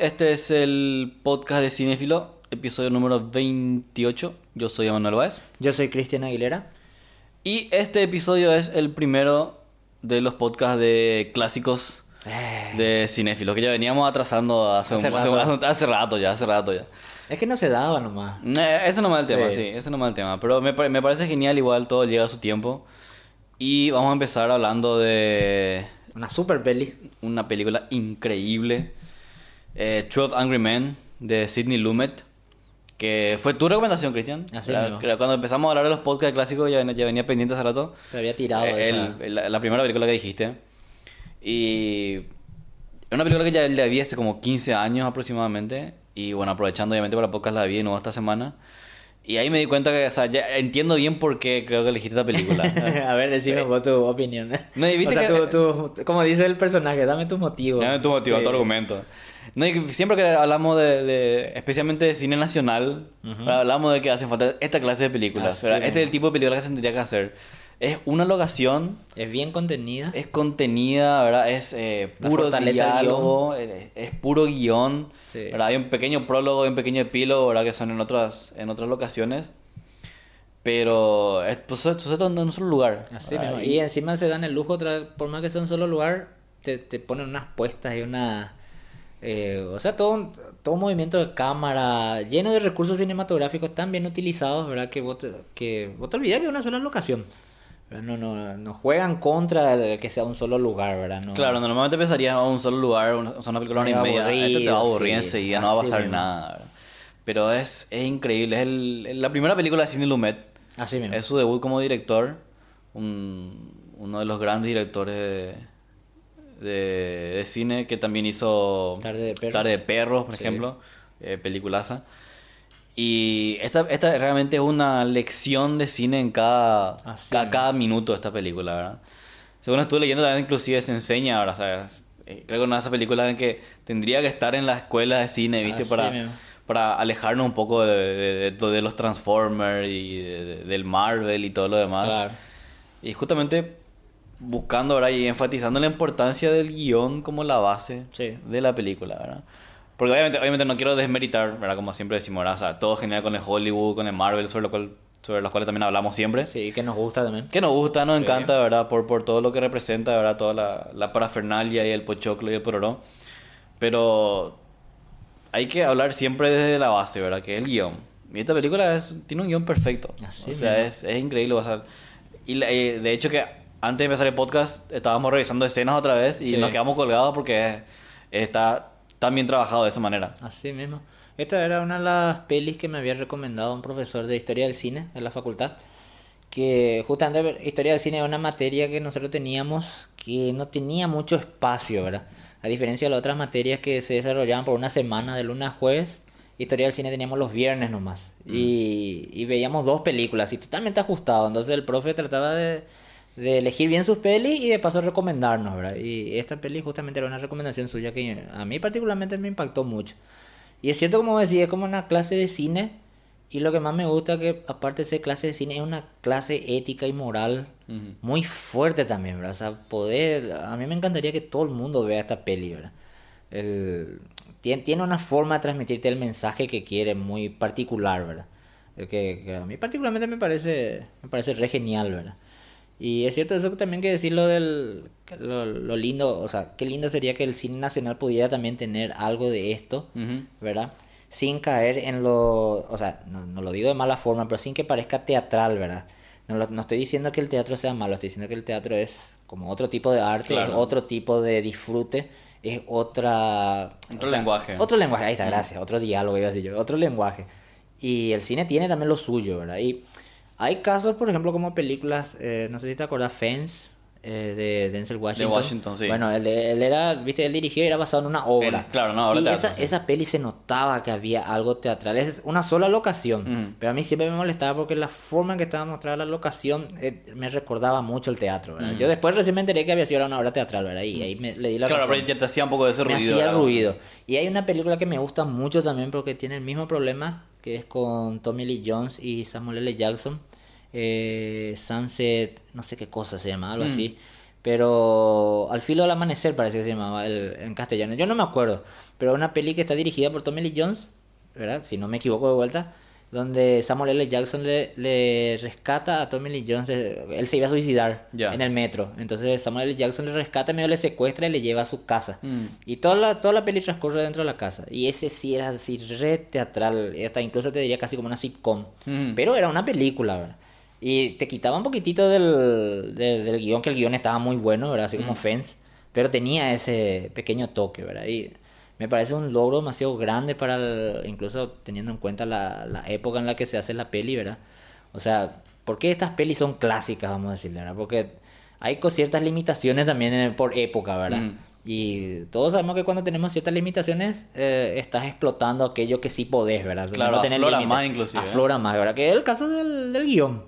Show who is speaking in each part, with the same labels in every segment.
Speaker 1: este es el podcast de Cinéfilo, episodio número 28. Yo soy Emanuel Báez.
Speaker 2: Yo soy Cristian Aguilera.
Speaker 1: Y este episodio es el primero de los podcasts de clásicos
Speaker 2: Eh,
Speaker 1: de Cinéfilo, que ya veníamos atrasando hace,
Speaker 2: Hace
Speaker 1: un-
Speaker 2: rato.
Speaker 1: hace- hace rato ya, hace rato ya.
Speaker 2: Es que no se daba nomás.
Speaker 1: Eh, ese no es el tema, sí,
Speaker 2: Sí.
Speaker 1: ese no es el tema. Pero me, me parece genial, igual todo llega a su tiempo. Y vamos a empezar hablando de
Speaker 2: Una super peli.
Speaker 1: una película increíble, eh, 12 Angry Men, de Sidney Lumet, que fue tu recomendación, Cristian.
Speaker 2: Así mismo.
Speaker 1: Cuando empezamos a hablar de los podcasts clásicos, ya, venía- ya venía pendiente hace rato.
Speaker 2: Te había tirado
Speaker 1: Eh,
Speaker 2: esa.
Speaker 1: el- la, la primera película que dijiste. Y es una película que ya la vi hace como 15 años aproximadamente. Y bueno, aprovechando obviamente para podcast la vi de nuevo esta semana. Y ahí me di cuenta que, o sea, ya entiendo bien por qué creo que elegiste esta película.
Speaker 2: a ver, decime vos tu opinión.
Speaker 1: No,
Speaker 2: o sea,
Speaker 1: que-
Speaker 2: tu, tu- como dice el personaje, dame tus motivos.
Speaker 1: Dame tu motivo,
Speaker 2: Sí.
Speaker 1: tu argumento. No, y siempre que hablamos de, de- especialmente de cine nacional, hablamos de que hacen falta esta clase de películas. ¿verdad? Este es el tipo de película que se tendría que hacer. Es una locación,
Speaker 2: Es bien contenida.
Speaker 1: es contenida, ¿verdad? Es eh, puro diálogo, eh, es, puro guion.
Speaker 2: Sí.
Speaker 1: ¿verdad? Hay un pequeño prólogo y un pequeño epílogo, ¿verdad? Que son en otras, en otras locaciones. Pero es, pues, sucede todo en un solo lugar.
Speaker 2: Así mismo. Y encima se dan el lujo, por más que sea un solo lugar, te, te ponen unas puestas y una... eh, o sea, todo, un- todo un movimiento de cámara lleno de recursos cinematográficos tan bien utilizados, ¿verdad? Que vos te, que vos te olvidás que es una sola locación. No, no, no juegan contra el que sea un solo lugar, ¿verdad? No,
Speaker 1: Claro, normalmente pensarías a un solo lugar, una, o sea, una película de una y media. Esto te va a aburrir
Speaker 2: sí,
Speaker 1: enseguida, no va a pasar
Speaker 2: mismo.
Speaker 1: nada. ¿verdad? Pero es, es increíble. Es el- la primera película de Sidney Lumet.
Speaker 2: Así mismo.
Speaker 1: Es su debut como director. un- uno de los grandes directores de, de, de cine que también hizo
Speaker 2: Tarde de Perros.
Speaker 1: Tarde de Perros, por
Speaker 2: Sí.
Speaker 1: ejemplo. Eh, peliculaza. Y esta, esta realmente es una lección de cine en cada,
Speaker 2: Así
Speaker 1: ca-
Speaker 2: mismo.
Speaker 1: cada minuto de esta película, ¿verdad? Según estuve leyendo también inclusive se enseña ahora, ¿sabes? Eh, Creo que una de esas películas en que tendría que estar en la escuela de cine, ¿viste?
Speaker 2: Así
Speaker 1: para,
Speaker 2: mismo.
Speaker 1: para alejarnos un poco de, de, de- de los Transformers y de- de- del Marvel y todo lo demás.
Speaker 2: Claro.
Speaker 1: Y justamente buscando ahora y enfatizando la importancia del guion como la base
Speaker 2: Sí.
Speaker 1: de la película, ¿verdad? Porque obviamente, obviamente no quiero desmeritar, ¿verdad? Como siempre decimos, ¿verdad? O sea, todo genial con el Hollywood, con el Marvel, sobre, lo cual, sobre los cuales también hablamos siempre.
Speaker 2: Sí, que nos gusta también.
Speaker 1: Que nos gusta, nos
Speaker 2: Sí.
Speaker 1: encanta, ¿verdad? Por, por todo lo que representa, ¿verdad? Toda la, la parafernalia y el pochoclo y el pororó. Pero hay que hablar siempre desde la base, ¿verdad? Que es el guion. Y esta película es, tiene un guion perfecto.
Speaker 2: Así
Speaker 1: o sea, es, es increíble. O sea, y la- eh, de hecho que antes de empezar el podcast estábamos revisando escenas otra vez y
Speaker 2: Sí.
Speaker 1: nos quedamos colgados porque está tan bien trabajado de esa manera.
Speaker 2: Así mismo. Esta era una de las pelis que me había recomendado un profesor de historia del cine de la facultad. Que justamente historia del cine es una materia que nosotros teníamos que no tenía mucho espacio, ¿verdad? A diferencia de las otras materias que se desarrollaban por una semana, de lunes a jueves, historia del cine teníamos los viernes nomás. Y, y veíamos dos películas y totalmente ajustado. Entonces el profe trataba de, de elegir bien sus pelis y de paso recomendarnos, ¿verdad? Y esta peli justamente era una recomendación suya que a mí particularmente me impactó mucho. Y es cierto, como decía, es como una clase de cine. Y lo que más me gusta que, aparte de ser clase de cine, es una clase ética y moral muy fuerte también, ¿verdad? O sea, poder... A mí me encantaría que todo el mundo vea esta peli, ¿verdad? El, tiene, tiene una forma de transmitirte el mensaje que quiere muy particular, ¿verdad? El que, que a mí particularmente me parece, me parece re genial, ¿verdad? Y es cierto eso también que decir lo del lo, lo lindo, o sea, qué lindo sería que el cine nacional pudiera también tener algo de esto. ¿verdad? Sin caer en lo, o sea, no, no lo digo de mala forma, pero sin que parezca teatral, ¿verdad? No, lo- no estoy diciendo que el teatro sea malo, estoy diciendo que el teatro es como otro tipo de arte,
Speaker 1: Claro.
Speaker 2: es otro tipo de disfrute, es otra...
Speaker 1: Otro lenguaje.
Speaker 2: Otro lenguaje, ahí está, gracias, otro diálogo iba a decir yo, otro lenguaje. Y el cine tiene también lo suyo, ¿verdad? Y hay casos, por ejemplo, como películas, eh, no sé si te acuerdas, Fence, eh, de Denzel Washington.
Speaker 1: Washington, sí.
Speaker 2: Bueno, él, él era, viste, él dirigió y era basado en una obra.
Speaker 1: Claro, una obra
Speaker 2: Y esa,
Speaker 1: sí.
Speaker 2: esa peli se notaba que había algo teatral. Es una sola locación. Pero a mí siempre me molestaba porque la forma en que estaba mostrada la locación eh, me recordaba mucho el teatro, ¿verdad? Yo después recién me enteré que había sido una obra teatral, ¿verdad? Y ahí me, le di la
Speaker 1: Claro,
Speaker 2: razón.
Speaker 1: pero ya te hacía un poco de ese
Speaker 2: Me
Speaker 1: ruido.
Speaker 2: hacía
Speaker 1: ¿verdad?
Speaker 2: ruido. Y hay una película que me gusta mucho también porque tiene el mismo problema, que es con Tommy Lee Jones y Samuel L. Jackson. Eh, Sunset, no sé qué cosa se llama, algo
Speaker 1: Mm.
Speaker 2: así. Pero Al filo del amanecer parece que se llamaba el- en castellano. Yo no me acuerdo. Pero una peli que está dirigida por Tommy Lee Jones, ¿verdad? Si no me equivoco de vuelta. Donde Samuel L. Jackson le, le rescata a Tommy Lee Jones. él se iba a suicidar en el metro. Entonces Samuel L. Jackson le rescata, medio le secuestra y le lleva a su casa.
Speaker 1: Mm.
Speaker 2: Y toda la, toda la peli transcurre dentro de la casa. Y ese sí era así re teatral. Hasta incluso te diría casi como una sitcom.
Speaker 1: Mm.
Speaker 2: Pero era una película, ¿verdad? Y te quitaba un poquitito del, del, del guion, que el guion estaba muy bueno, ¿verdad? Así como Fence. Pero tenía ese pequeño toque, ¿verdad? Y me parece un logro demasiado grande para el- incluso teniendo en cuenta la, la época en la que se hace la peli, ¿verdad? O sea, ¿por qué estas pelis son clásicas, vamos a decirle, ¿verdad? Porque hay co- ciertas limitaciones también en- por época, ¿verdad?
Speaker 1: Mm.
Speaker 2: Y todos sabemos que cuando tenemos ciertas limitaciones, eh, estás explotando aquello que sí podés, ¿verdad?
Speaker 1: Claro,
Speaker 2: tener
Speaker 1: aflora
Speaker 2: límites.
Speaker 1: más inclusive, ¿eh?
Speaker 2: Aflora más, ¿verdad? Que es el caso del, del guion.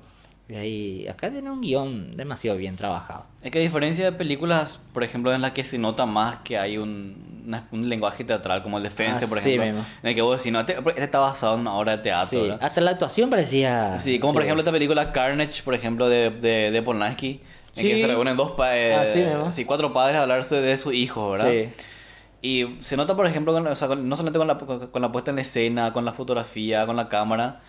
Speaker 2: Y ahí, acá tiene un guion demasiado bien trabajado.
Speaker 1: Es que a diferencia de películas, por ejemplo, en las que se nota más que hay un, una- un lenguaje teatral, como el de Fence, por ejemplo,
Speaker 2: mismo.
Speaker 1: en el que vos decís, no, este, este está basado en una obra de teatro,
Speaker 2: Sí, hasta la actuación parecía...
Speaker 1: Sí, como por
Speaker 2: sí.
Speaker 1: ejemplo esta película Carnage, por ejemplo, de, de, de Polanski, en que
Speaker 2: Sí.
Speaker 1: se reúnen dos padres,
Speaker 2: Así mismo.
Speaker 1: sí, cuatro padres a hablarse de sus hijos, ¿verdad?
Speaker 2: Sí.
Speaker 1: Y se nota, por ejemplo, con- o sea, con- no solamente con la, con la puesta en escena, con la fotografía, con la cámara,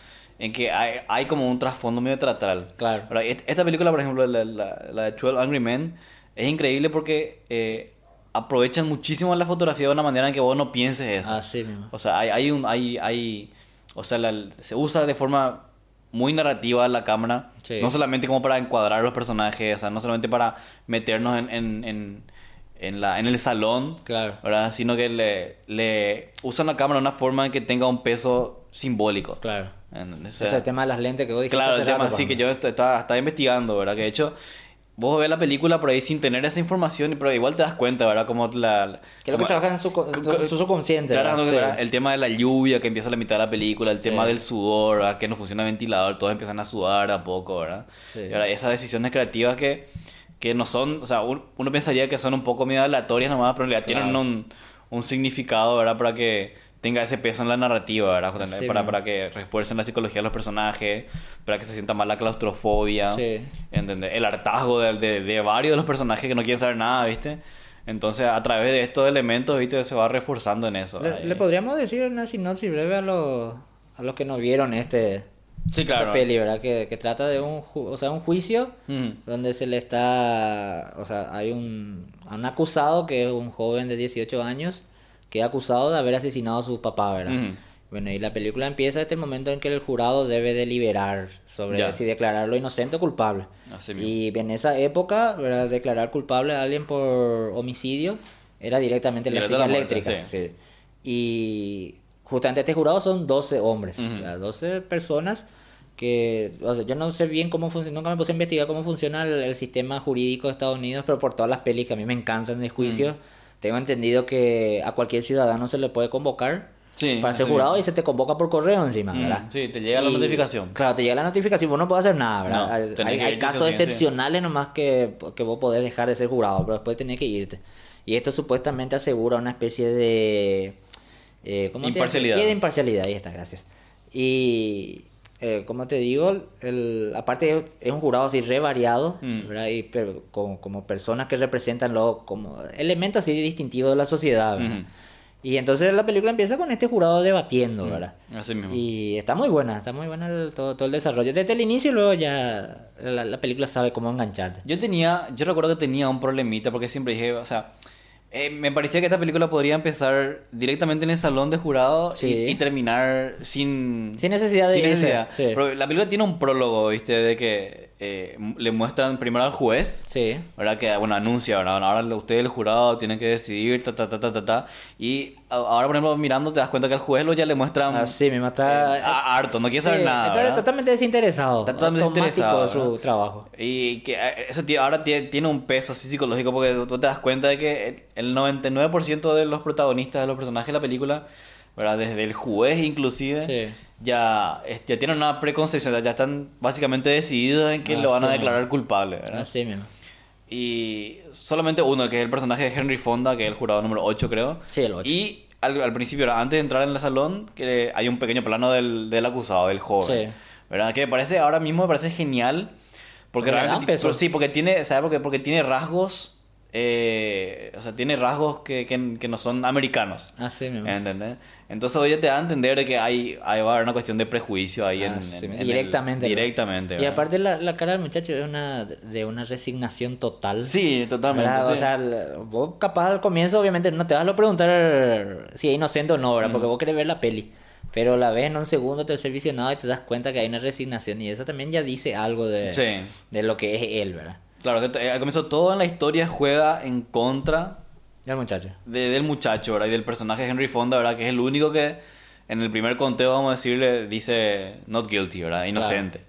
Speaker 1: en que hay, hay como un trasfondo medio teatral.
Speaker 2: Claro.
Speaker 1: Et- Esta película, por ejemplo, la, la, la de 12 Angry Men, es increíble porque eh, aprovechan muchísimo la fotografía de una manera en que vos no pienses eso.
Speaker 2: Así mismo.
Speaker 1: O sea, hay, hay un, hay, hay, o sea, la- se usa de forma muy narrativa la cámara,
Speaker 2: Sí.
Speaker 1: no solamente como para encuadrar los personajes, o sea, no solamente para meternos en, en, en, en la, en el salón,
Speaker 2: Claro.
Speaker 1: ¿verdad? Sino que le, le usan la cámara de una forma en que tenga un peso simbólico.
Speaker 2: Claro.
Speaker 1: O
Speaker 2: Ese
Speaker 1: sea,
Speaker 2: el tema de las lentes que vos dijiste
Speaker 1: Claro, el tema
Speaker 2: rato,
Speaker 1: sí que yo est- estaba, estaba investigando, ¿verdad? Que de hecho, vos ves la película por ahí sin tener esa información, pero igual te das cuenta, ¿verdad? Como la...
Speaker 2: Que es lo que trabaja en su, en su subconsciente.
Speaker 1: Claro,
Speaker 2: ¿verdad?
Speaker 1: no,
Speaker 2: Sí.
Speaker 1: ¿verdad? El tema de la lluvia que empieza a la mitad de la película, el tema
Speaker 2: Sí.
Speaker 1: del sudor, ¿verdad? que no funciona el ventilador, todos empiezan a sudar a poco, ¿verdad?
Speaker 2: Sí.
Speaker 1: Y ahora esas decisiones creativas que, que no son, o sea, un- uno pensaría que son un poco medio aleatorias nomás, pero en realidad tienen
Speaker 2: Claro.
Speaker 1: un, un significado, ¿verdad? Para que tenga ese peso en la narrativa, ¿verdad? Para, para que refuercen la psicología de los personajes, para que se sienta más la claustrofobia,
Speaker 2: Sí.
Speaker 1: ¿entendés? El hartazgo de, de, de varios de los personajes que no quieren saber nada, ¿viste? Entonces, a través de estos elementos, ¿viste? Se va reforzando en eso.
Speaker 2: Le, podríamos decir una sinopsis breve a los, a los que no vieron este
Speaker 1: Sí,
Speaker 2: esta peli, ¿verdad? Que, que trata de un, ju- o sea, un juicio donde se le está, o sea, hay un, un acusado que es un joven de 18 años que es acusado de haber asesinado a su papá, ¿verdad? Bueno, y la película empieza desde el momento en que el jurado debe deliberar sobre
Speaker 1: Ya.
Speaker 2: si declararlo inocente o culpable.
Speaker 1: Así mismo.
Speaker 2: Y en esa época, ¿verdad? declarar culpable a alguien por homicidio era directamente la silla eléctrica.
Speaker 1: sí.
Speaker 2: sí. Y justamente este jurado son 12 hombres. ¿verdad? 12 personas que, o sea, yo no sé bien cómo funciona, nunca me puse a investigar cómo funciona el, el sistema jurídico de Estados Unidos, pero por todas las pelis que a mí me encantan de juicio, tengo entendido que a cualquier ciudadano se le puede convocar
Speaker 1: Sí,
Speaker 2: para ser jurado y se te convoca por correo encima,
Speaker 1: Mm,
Speaker 2: ¿verdad?
Speaker 1: sí, te llega la
Speaker 2: Y-
Speaker 1: notificación.
Speaker 2: Claro, te llega la notificación, vos no podés hacer nada, ¿verdad?
Speaker 1: No,
Speaker 2: hay casos
Speaker 1: sí,
Speaker 2: excepcionales nomás que, que vos podés dejar de ser jurado, pero después tenés que irte. Y esto supuestamente asegura una especie de... Eh, ¿cómo te-
Speaker 1: Imparcialidad.
Speaker 2: Y de imparcialidad, ahí está, gracias. Y... Eh, como te digo, el, aparte es un jurado así re variado,
Speaker 1: Mm.
Speaker 2: ¿verdad? Y pero como, como personas que representan lo, como elementos así distintivos de la sociedad, ¿verdad?
Speaker 1: Ujú.
Speaker 2: Y entonces la película empieza con este jurado debatiendo, ¿verdad?
Speaker 1: Así mismo.
Speaker 2: Y está muy buena, está muy buena el- todo, todo el desarrollo. Desde el inicio y luego ya la, la película sabe cómo engancharte.
Speaker 1: Yo tenía, yo recuerdo que tenía un problemita porque siempre dije, o sea, eh, me parecía que esta película podría empezar directamente en el salón de jurado
Speaker 2: Sí.
Speaker 1: y, y terminar sin...
Speaker 2: Sin necesidad de
Speaker 1: sin necesidad.
Speaker 2: sí.
Speaker 1: Pero la película tiene un prólogo, ¿viste? De que eh, le muestran primero al juez,
Speaker 2: Sí,
Speaker 1: ¿verdad? Que, bueno, anuncia, ¿verdad? Bueno, ahora ustedes, el jurado, tienen que decidir, ta, ta, ta, ta, ta, ta. Y ahora, por ejemplo, mirando, te das cuenta que al juez lo ya le muestran...
Speaker 2: así mismo está...
Speaker 1: eh, a- harto, no quiere
Speaker 2: sí,
Speaker 1: saber nada,
Speaker 2: está totalmente desinteresado.
Speaker 1: Está totalmente desinteresado,
Speaker 2: su
Speaker 1: ¿verdad?
Speaker 2: trabajo.
Speaker 1: Y que eh, eso ahora tie- tiene un peso así psicológico porque tú te das cuenta de que el 99% de los protagonistas de los personajes de la película, ¿verdad? Desde el juez inclusive,
Speaker 2: Sí.
Speaker 1: Ya, ya tienen una preconcepción, ya están básicamente decididos en que
Speaker 2: Ah,
Speaker 1: lo van a declarar culpable, ¿verdad?
Speaker 2: Así mismo.
Speaker 1: Y solamente uno, que es el personaje de Henry Fonda, que es el jurado número 8 creo.
Speaker 2: Sí, el ocho.
Speaker 1: Y al, al principio, antes de entrar en el salón, que hay un pequeño plano del, del acusado, del joven.
Speaker 2: Sí.
Speaker 1: ¿Verdad? Que me parece, ahora mismo me parece genial. Porque realmente, sí, porque tiene, ¿sabes? Porque, porque tiene rasgos, eh, o sea, tiene rasgos que, que, que no son americanos.
Speaker 2: Así mismo.
Speaker 1: ¿Entendés? Entonces ya te da a entender de que hay, hay va a haber una cuestión de prejuicio ahí en,
Speaker 2: Así
Speaker 1: en- en el-
Speaker 2: directamente. ¿no?
Speaker 1: directamente.
Speaker 2: Y
Speaker 1: ¿verdad?
Speaker 2: aparte la, la cara del muchacho es una de una resignación total.
Speaker 1: Sí, totalmente. sí.
Speaker 2: O sea, el- vos capaz al comienzo obviamente no te vas a preguntar si es inocente o no, ¿verdad?
Speaker 1: Mm.
Speaker 2: Porque vos querés ver la peli. Pero la ves en un segundo, tercer visionado y te das cuenta que hay una resignación y eso también ya dice algo de,
Speaker 1: Sí.
Speaker 2: de lo que es él, ¿verdad?
Speaker 1: Claro, que t- al comienzo todo en la historia juega en contra
Speaker 2: El muchacho.
Speaker 1: de- del muchacho, ¿verdad? Y del personaje Henry Fonda, ¿verdad? Que es el único que en el primer conteo, vamos a decirle, dice not guilty, ¿verdad? Inocente.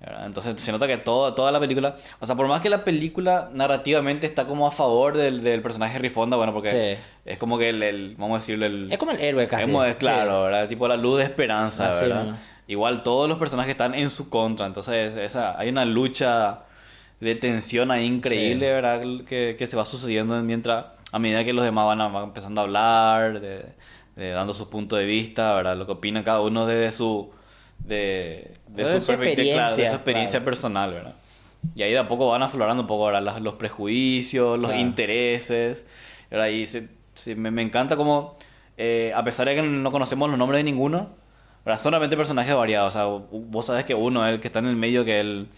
Speaker 1: ¿verdad? Entonces se nota que todo, toda la película, o sea, por más que la película narrativamente está como a favor del, del personaje Henry Fonda, bueno, porque
Speaker 2: Sí.
Speaker 1: es como que el, el- vamos a decirle, el...
Speaker 2: Es como el héroe casi.
Speaker 1: Es claro,
Speaker 2: Sí.
Speaker 1: ¿verdad? Tipo la luz de esperanza,
Speaker 2: Así
Speaker 1: ¿verdad?
Speaker 2: mismo.
Speaker 1: Igual todos los personajes están en su contra, entonces esa, hay una lucha de tensión ahí increíble,
Speaker 2: Sí.
Speaker 1: ¿verdad? Que, que se va sucediendo mientras, a medida que los demás van, a- van empezando a hablar, de, de- dando su punto de vista, ¿verdad? Lo que opina cada uno desde su, de, de su,
Speaker 2: su
Speaker 1: perspectiva, claro, de su
Speaker 2: experiencia,
Speaker 1: experiencia
Speaker 2: claro.
Speaker 1: personal, ¿verdad? Y ahí de a poco van aflorando un poco ¿verdad? Las- los prejuicios, los
Speaker 2: Claro.
Speaker 1: intereses, ¿verdad? Y se- se- me, me encanta como, eh, a pesar de que no conocemos los nombres de ninguno, ¿verdad? Solamente personajes variados. O sea, vos sabes que uno es el que está en el medio, que el,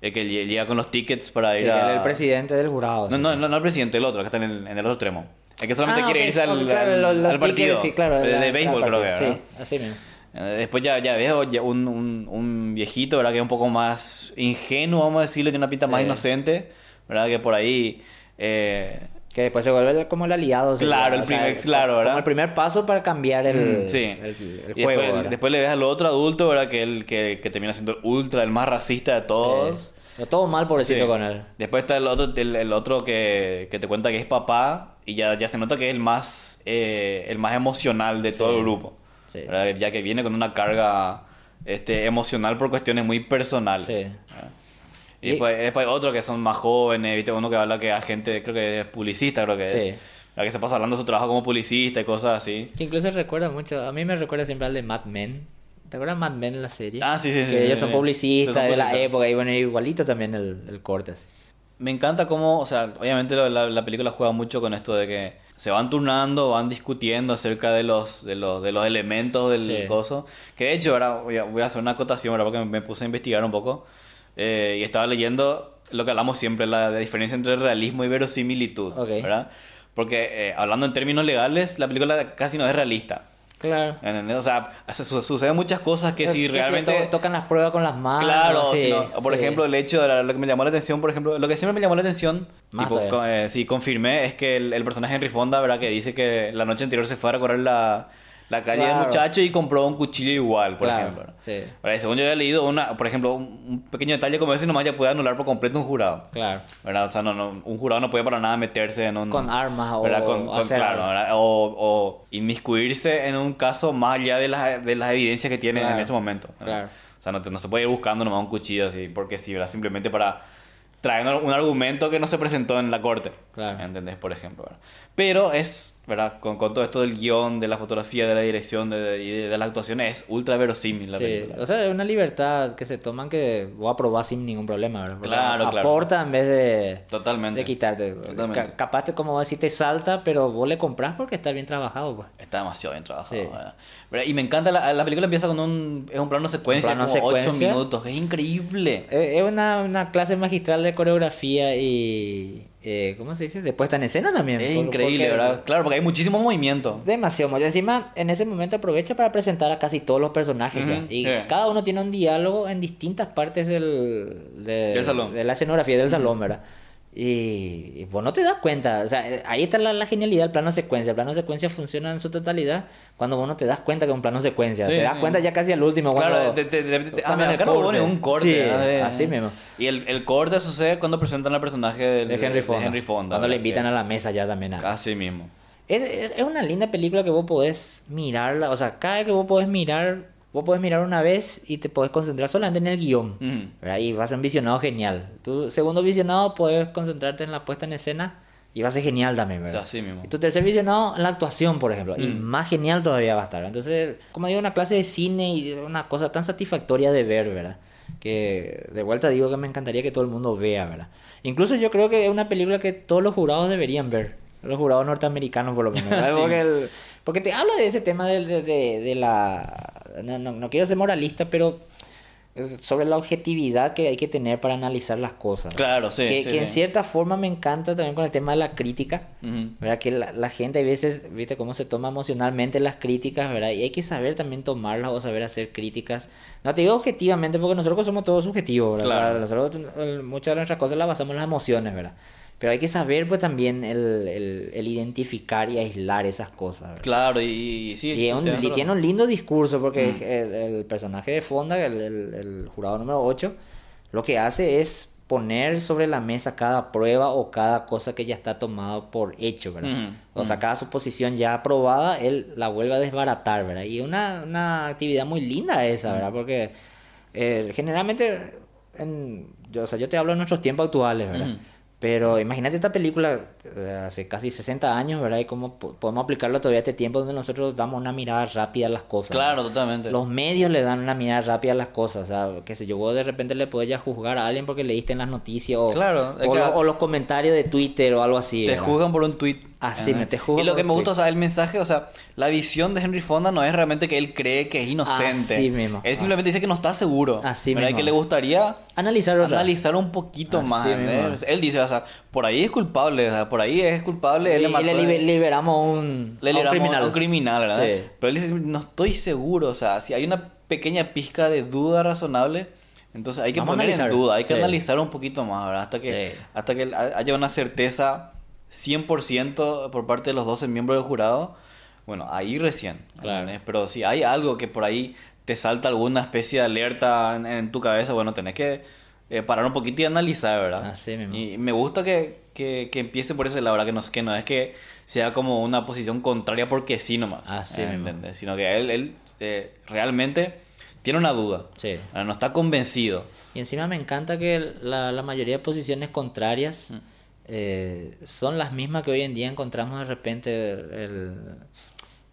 Speaker 1: el que lle- llega con los tickets para
Speaker 2: Sí,
Speaker 1: ir a...
Speaker 2: el, presidente del jurado.
Speaker 1: No,
Speaker 2: sí.
Speaker 1: no, no, no el presidente, el otro, que está en el, en el otro extremo. El que solamente
Speaker 2: Ah,
Speaker 1: quiere
Speaker 2: ok,
Speaker 1: irse al,
Speaker 2: ok, claro,
Speaker 1: al-
Speaker 2: los- los
Speaker 1: al partido.
Speaker 2: tickets, sí, claro,
Speaker 1: de,
Speaker 2: la-
Speaker 1: de béisbol, creo que.
Speaker 2: Sí, así mismo.
Speaker 1: Eh, Después ya, ya veo ya un, un, un viejito, ¿verdad? Que es un poco más ingenuo, vamos a decirle, tiene una pinta más inocente, ¿verdad? Que por ahí... eh,
Speaker 2: Que después se vuelve como el aliado.
Speaker 1: Claro, el
Speaker 2: sea,
Speaker 1: primer- claro, ¿verdad?
Speaker 2: Como el primer paso para cambiar el,
Speaker 1: Mm, sí.
Speaker 2: el, el juego.
Speaker 1: después, después le ves al otro adulto, ¿verdad? Que, el, que, que termina siendo el ultra, el más racista de todos.
Speaker 2: Sí. Todo mal, pobrecito,
Speaker 1: Sí.
Speaker 2: con él.
Speaker 1: Después está el otro, el, el otro que, que te cuenta que es papá y ya, ya se nota que es el más, eh, el más emocional de todo el grupo. Ya que viene con una carga este, emocional por cuestiones muy personales.
Speaker 2: Sí.
Speaker 1: ¿verdad? Y,
Speaker 2: Y-
Speaker 1: después, después otros que son más jóvenes, ¿viste? Uno que habla que a gente, creo que es publicista, creo que
Speaker 2: Sí.
Speaker 1: es. La que se pasa hablando de su trabajo como publicista y cosas así.
Speaker 2: Que incluso recuerda mucho, a mí me recuerda siempre al de Mad Men. ¿Te acuerdas de Mad Men en la serie?
Speaker 1: Ah, sí, sí, sí,
Speaker 2: Que
Speaker 1: sí,
Speaker 2: ellos
Speaker 1: sí,
Speaker 2: son publicistas
Speaker 1: Sí, son
Speaker 2: de la época y bueno, igualito también el, el corte. así.
Speaker 1: Me encanta cómo, o sea, obviamente la, la- la película juega mucho con esto de que se van turnando, van discutiendo acerca de los, de los, de los elementos del
Speaker 2: Sí.
Speaker 1: coso. Que de hecho, ahora voy a, voy a hacer una acotación, ahora porque me, me puse a investigar un poco. Eh, y estaba leyendo lo que hablamos siempre, la, la diferencia entre realismo y verosimilitud,
Speaker 2: Ok.
Speaker 1: ¿verdad? Porque eh, hablando en términos legales, la película casi no es realista.
Speaker 2: Claro.
Speaker 1: ¿entendés? O sea, su- su- suceden muchas cosas que si
Speaker 2: Que
Speaker 1: realmente...
Speaker 2: to- tocan las pruebas con las manos.
Speaker 1: Claro,
Speaker 2: sí,
Speaker 1: sino, por
Speaker 2: sí.
Speaker 1: ejemplo, el hecho de la- lo que me llamó la atención, por ejemplo, lo que siempre me llamó la atención,
Speaker 2: Más
Speaker 1: tipo,
Speaker 2: todavía.
Speaker 1: co- eh, sí, confirmé, es que el, el personaje Henry Fonda, ¿verdad? Que dice que la noche anterior se fue a recorrer la, la calle del muchacho y compró un cuchillo igual, por
Speaker 2: Claro,
Speaker 1: ejemplo. según yo había leído, una, por ejemplo, un, pequeño detalle como ese nomás ya puede anular por completo un jurado.
Speaker 2: Claro.
Speaker 1: ¿verdad? O sea, no, no, un jurado no puede para nada meterse en un...
Speaker 2: Con armas o
Speaker 1: claro. O, o inmiscuirse en un caso más allá de las, de las evidencias que tiene en ese momento.
Speaker 2: claro.
Speaker 1: O sea, no, te- no se puede ir buscando nomás un cuchillo así, porque sí, ¿verdad? Simplemente para traer un, un argumento que no se presentó en la corte.
Speaker 2: Claro.
Speaker 1: ¿Entendés? Por ejemplo, ¿verdad? Pero es, ¿verdad? Con, con todo esto del guion, de la fotografía, de la dirección de, de, y de, de las actuaciones, es ultra verosímil la
Speaker 2: Sí,
Speaker 1: película.
Speaker 2: o sea, es una libertad que se toman que voy a probar sin ningún problema, ¿verdad?
Speaker 1: Claro, claro.
Speaker 2: Aporta en vez de,
Speaker 1: Totalmente.
Speaker 2: de quitarte.
Speaker 1: Totalmente.
Speaker 2: Ca- capaz, te, como decir, te salta, pero vos le compras porque está bien trabajado, pues.
Speaker 1: Está demasiado bien trabajado.
Speaker 2: Sí.
Speaker 1: ¿verdad? Y me encanta, la, la película empieza con un, es un plano secuencia,
Speaker 2: Un plano
Speaker 1: como 8
Speaker 2: secuencia.
Speaker 1: minutos, es increíble.
Speaker 2: Eh, Es una, una clase magistral de coreografía y... eh, ¿Cómo se dice? De puesta en escena también.
Speaker 1: Es
Speaker 2: por-
Speaker 1: increíble,
Speaker 2: porque-
Speaker 1: ¿verdad? Claro, porque hay muchísimo movimiento.
Speaker 2: Demasiado. mucho. Encima, en ese momento aprovecha para presentar a casi todos los personajes. ya. Y cada uno tiene un diálogo en distintas partes del, de,
Speaker 1: Del salón.
Speaker 2: de la escenografía del salón, ¿verdad? Y, vos no te das cuenta. O sea, ahí está la, la genialidad del plano secuencia. El plano secuencia funciona en su totalidad cuando vos no te das cuenta que es un plano secuencia.
Speaker 1: Sí,
Speaker 2: te das
Speaker 1: sí.
Speaker 2: cuenta ya casi al último.
Speaker 1: Claro, ah, acá no un corte.
Speaker 2: Sí.
Speaker 1: De-
Speaker 2: así mismo.
Speaker 1: Y el, el corte sucede cuando presentan al personaje del-
Speaker 2: de Henry Fonda.
Speaker 1: Henry Fonda,
Speaker 2: cuando le invitan a la mesa ya también. a-
Speaker 1: Así mismo.
Speaker 2: Es, es es una linda película que vos podés mirarla, o sea, cada vez que vos podés mirar, vos podés mirar una vez y te podés concentrar solamente en el guion,
Speaker 1: Ujú.
Speaker 2: ¿verdad? Y vas a ser un visionado genial. Tu segundo visionado podés concentrarte en la puesta en escena y va a ser genial también,
Speaker 1: O sea,
Speaker 2: ¿verdad?
Speaker 1: así mismo.
Speaker 2: Y tu tercer visionado en la actuación, por ejemplo, y más genial todavía va a estar. Entonces, como digo, una clase de cine y una cosa tan satisfactoria de ver, ¿verdad? que de vuelta digo que me encantaría que todo el mundo vea, ¿verdad? Incluso yo creo que es una película que todos los jurados deberían ver, los jurados norteamericanos por lo menos, ¿verdad?
Speaker 1: Sí.
Speaker 2: porque, el- porque te habla de ese tema de, de, de- de la... No, no, no quiero ser moralista, pero sobre la objetividad que hay que tener para analizar las cosas.
Speaker 1: Claro, sí,
Speaker 2: Que,
Speaker 1: sí,
Speaker 2: que en
Speaker 1: sí.
Speaker 2: cierta forma me encanta también con el tema de la crítica.
Speaker 1: Ujú.
Speaker 2: ¿verdad? Que la, la gente a veces, viste cómo se toma emocionalmente las críticas, ¿verdad? Y hay que saber también tomarlas o saber hacer críticas. No te digo objetivamente porque nosotros somos todos subjetivos, ¿verdad?
Speaker 1: Claro.
Speaker 2: Nosotros muchas de nuestras cosas las basamos en las emociones, ¿verdad? Pero hay que saber pues también el, el, el identificar y aislar esas cosas, ¿verdad?
Speaker 1: Claro, y, y sí.
Speaker 2: Y, es un- tiene un lindo discurso porque
Speaker 1: Mm.
Speaker 2: el, el personaje de Fonda, el, jurado número 8, lo que hace es poner sobre la mesa cada prueba o cada cosa que ya está tomada por hecho, ¿verdad? O sea, cada suposición ya aprobada, él la vuelve a desbaratar, ¿verdad? Y una, una actividad muy linda esa, ¿verdad? Porque eh, generalmente, en, yo, o sea, yo te hablo en nuestros tiempos actuales, ¿verdad? Pero imagínate esta película eh, hace casi 60 años, ¿verdad? Y cómo po- podemos aplicarlo todavía a este tiempo donde nosotros damos una mirada rápida a las cosas.
Speaker 1: Claro, totalmente.
Speaker 2: Los medios le dan una mirada rápida a las cosas, o sea, que sé yo, vos de repente le podés ya juzgar a alguien porque leíste en las noticias o,
Speaker 1: Claro,
Speaker 2: o,
Speaker 1: que-
Speaker 2: lo- o los comentarios de Twitter o algo así.
Speaker 1: Te
Speaker 2: ¿verdad?
Speaker 1: juzgan por un tweet.
Speaker 2: Así,
Speaker 1: Ajá.
Speaker 2: me te juzgan
Speaker 1: Y lo que me gusta, o sea, el mensaje, o sea, la visión de Henry Fonda no es realmente que él cree que es inocente.
Speaker 2: Así mismo.
Speaker 1: Él simplemente dice que no está seguro.
Speaker 2: Así
Speaker 1: ¿verdad? Y
Speaker 2: mismo.
Speaker 1: que le gustaría
Speaker 2: Analizar
Speaker 1: analizar un poquito
Speaker 2: Así
Speaker 1: más.
Speaker 2: mismo.
Speaker 1: ¿entendés? Él dice, o sea, por ahí es culpable, o sea, por ahí es culpable. Él
Speaker 2: y
Speaker 1: le, mató
Speaker 2: le
Speaker 1: a-
Speaker 2: liber- liberamos un,
Speaker 1: le
Speaker 2: a un criminal.
Speaker 1: un criminal, ¿verdad?
Speaker 2: Sí.
Speaker 1: Pero él dice, no estoy seguro, o sea, si hay una pequeña pizca de duda razonable, entonces hay que
Speaker 2: Vamos
Speaker 1: poner en duda, hay que
Speaker 2: Sí.
Speaker 1: analizar un poquito más, ¿verdad? Hasta que,
Speaker 2: Sí.
Speaker 1: hasta que haya una certeza 100% por parte de los 12 miembros del jurado, bueno, ahí recién.
Speaker 2: Claro.
Speaker 1: Pero si hay algo que por ahí te salta alguna especie de alerta en, en tu cabeza, bueno, tenés que eh, parar un poquito y analizar, ¿verdad?
Speaker 2: Así mismo.
Speaker 1: Y me gusta que, que, que empiece por ese lado, ¿verdad? Que no, que no es que sea como una posición contraria porque sí nomás.
Speaker 2: Así
Speaker 1: eh,
Speaker 2: mismo.
Speaker 1: ¿entendés? Sino que él, él eh, realmente tiene una duda.
Speaker 2: Sí.
Speaker 1: No está convencido.
Speaker 2: Y encima me encanta que la, la mayoría de posiciones contrarias
Speaker 1: Mm.
Speaker 2: Eh, son las mismas que hoy en día encontramos de repente el-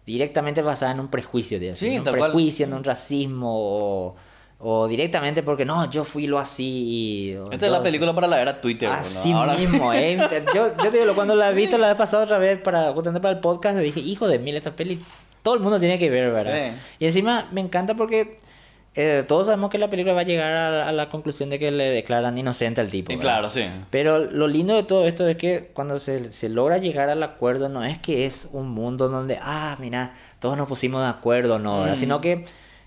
Speaker 2: directamente basadas en un prejuicio, digamos,
Speaker 1: Sí,
Speaker 2: en un
Speaker 1: tal cual.
Speaker 2: prejuicio, en un racismo o, o directamente porque no, yo fui lo así. y-
Speaker 1: Esta es la
Speaker 2: yo-
Speaker 1: película para la era Twitter. ¿no?
Speaker 2: Así
Speaker 1: Ahora-
Speaker 2: mismo, ¿eh? Yo, yo te digo, cuando la he visto la vez pasada otra vez para, para el podcast, le dije, hijo de mil, esta peli todo el mundo tiene que ver, ¿verdad?
Speaker 1: Sí.
Speaker 2: Y encima me encanta porque eh, todos sabemos que la película va a llegar a, a la conclusión de que le declaran inocente al tipo.
Speaker 1: Y
Speaker 2: ¿verdad?
Speaker 1: claro, sí.
Speaker 2: Pero lo lindo de todo esto es que cuando se, se logra llegar al acuerdo, no es que es un mundo donde, ah, mira, todos nos pusimos de acuerdo, no, ¿verdad?
Speaker 1: Mm.
Speaker 2: Sino que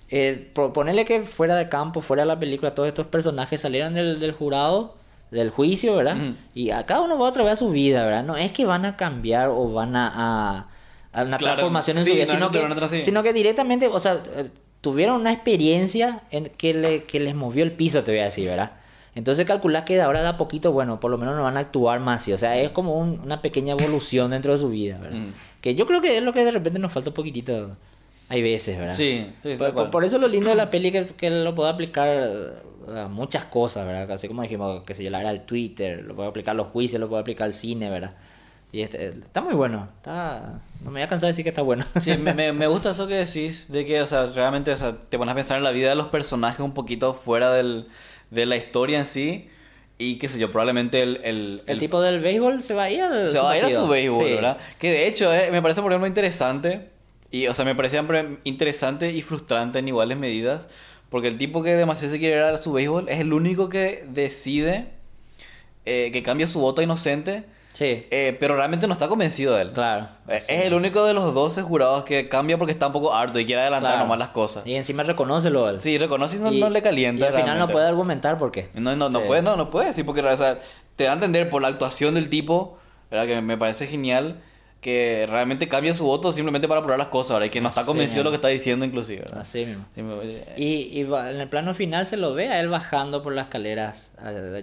Speaker 2: eh, ponerle que fuera de campo, fuera de la película, todos estos personajes salieran del, del jurado, del juicio, ¿verdad?
Speaker 1: Ujú.
Speaker 2: Y a cada uno va otra vez a su vida, ¿verdad? No es que van a cambiar o van a, a, una
Speaker 1: Claro,
Speaker 2: transformación en
Speaker 1: sí,
Speaker 2: su vida,
Speaker 1: no,
Speaker 2: sino,
Speaker 1: no,
Speaker 2: que, sino que directamente, o sea, eh, tuvieron una experiencia en que, le, que les movió el piso, te voy a decir, ¿verdad? Entonces calculás que de ahora de a poquito, bueno, por lo menos no van a actuar más, o sea, es como un- una pequeña evolución dentro de su vida, ¿verdad?
Speaker 1: Mm.
Speaker 2: Que yo creo que es lo que de repente nos falta un poquitito, hay veces, ¿verdad?
Speaker 1: Sí, sí,
Speaker 2: Por, por eso lo lindo de la peli que, que lo puedo aplicar a muchas cosas, ¿verdad? Así como dijimos, que se yo, la era el Twitter, lo puedo aplicar a los juicios, lo puedo aplicar al cine, ¿verdad? Y este, está muy bueno, está... No me voy a cansar de decir que está bueno.
Speaker 1: Sí, me, me- gusta eso que decís, de que, o sea, realmente, o sea, te pones a pensar en la vida de los personajes un poquito fuera del, de la historia en sí, y qué sé yo, probablemente el... El,
Speaker 2: El tipo del béisbol se va a ir al
Speaker 1: se va a ir a su béisbol,
Speaker 2: Sí.
Speaker 1: ¿verdad? Que de hecho, eh, me parece, por ejemplo, interesante, y, o sea, me parece siempre interesante y frustrante en iguales medidas, porque el tipo que demasiado se quiere ir a su béisbol es el único que decide eh, que cambie su voto a inocente,
Speaker 2: Sí,
Speaker 1: eh, pero realmente no está convencido de él.
Speaker 2: claro.
Speaker 1: Eh, Es el único de los 12 jurados que cambia porque está un poco harto y quiere adelantar
Speaker 2: Claro.
Speaker 1: nomás las cosas.
Speaker 2: Y encima reconócelo él.
Speaker 1: Sí, reconoce y no,
Speaker 2: Y-
Speaker 1: no le calienta.
Speaker 2: Y al final no puede argumentar por qué.
Speaker 1: No, no, no
Speaker 2: Sí.
Speaker 1: puede, no, no puede decir porque o sea, te da a entender por la actuación del tipo, ¿verdad? que me parece genial, que realmente cambia su voto simplemente para apurar las cosas, ¿verdad? y que no está convencido de lo que está diciendo inclusive. ¿verdad?
Speaker 2: Así mismo. Y, y en el plano final se lo ve a él bajando por las escaleras.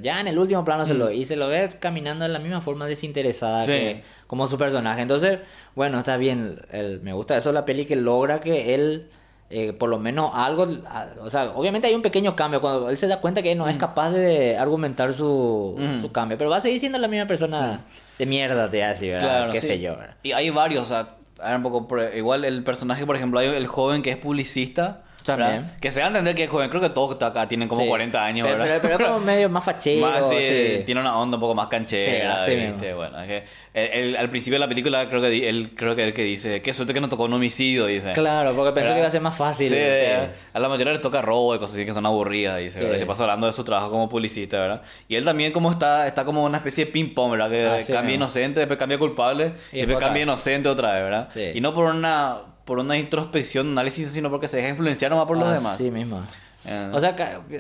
Speaker 2: Ya en el último plano se lo ve. Y se lo ve caminando de la misma forma desinteresada
Speaker 1: Mm. Sí.
Speaker 2: que como su personaje. Entonces, bueno, está bien. el- me gusta eso la peli que logra que él, eh, por lo menos algo. a- O sea, obviamente hay un pequeño cambio. Cuando él se da cuenta que no es capaz de argumentar su,
Speaker 1: Mm.
Speaker 2: su cambio. Pero va a seguir siendo la misma persona de mierda, te hace, ¿verdad?
Speaker 1: Claro,
Speaker 2: Qué
Speaker 1: sí.
Speaker 2: sé yo, ¿verdad?
Speaker 1: Y hay varios, o sea, un poco, igual el personaje, por ejemplo, hay el joven que es publicista,
Speaker 2: También.
Speaker 1: Que se da a entender que es joven, creo que todos acá tienen como
Speaker 2: Sí.
Speaker 1: 40 años,
Speaker 2: pero,
Speaker 1: ¿verdad?
Speaker 2: Pero, pero como medio más fachero.
Speaker 1: Más, sí,
Speaker 2: sí.
Speaker 1: tiene una onda un poco más canchera, ¿viste? Bueno, es que él- él- al principio de la película creo que él creo que él que dice, qué suerte que no tocó un homicidio, dice.
Speaker 2: Claro, porque pensé
Speaker 1: ¿Verdad?
Speaker 2: que iba a ser más fácil.
Speaker 1: Sí, a la mayoría les toca robo y cosas así que son aburridas, dice, se pasa hablando de su trabajo como publicista, ¿verdad? Y él también como está, está como una especie de ping-pong, ¿verdad? Que
Speaker 2: Así
Speaker 1: cambia inocente, después cambia culpable, y, después cambia inocente otra vez, ¿verdad? Y no por una, por una introspección, análisis, sino porque se deja influenciar nomás por los demás.
Speaker 2: Así mismo.
Speaker 1: Eh,
Speaker 2: O sea,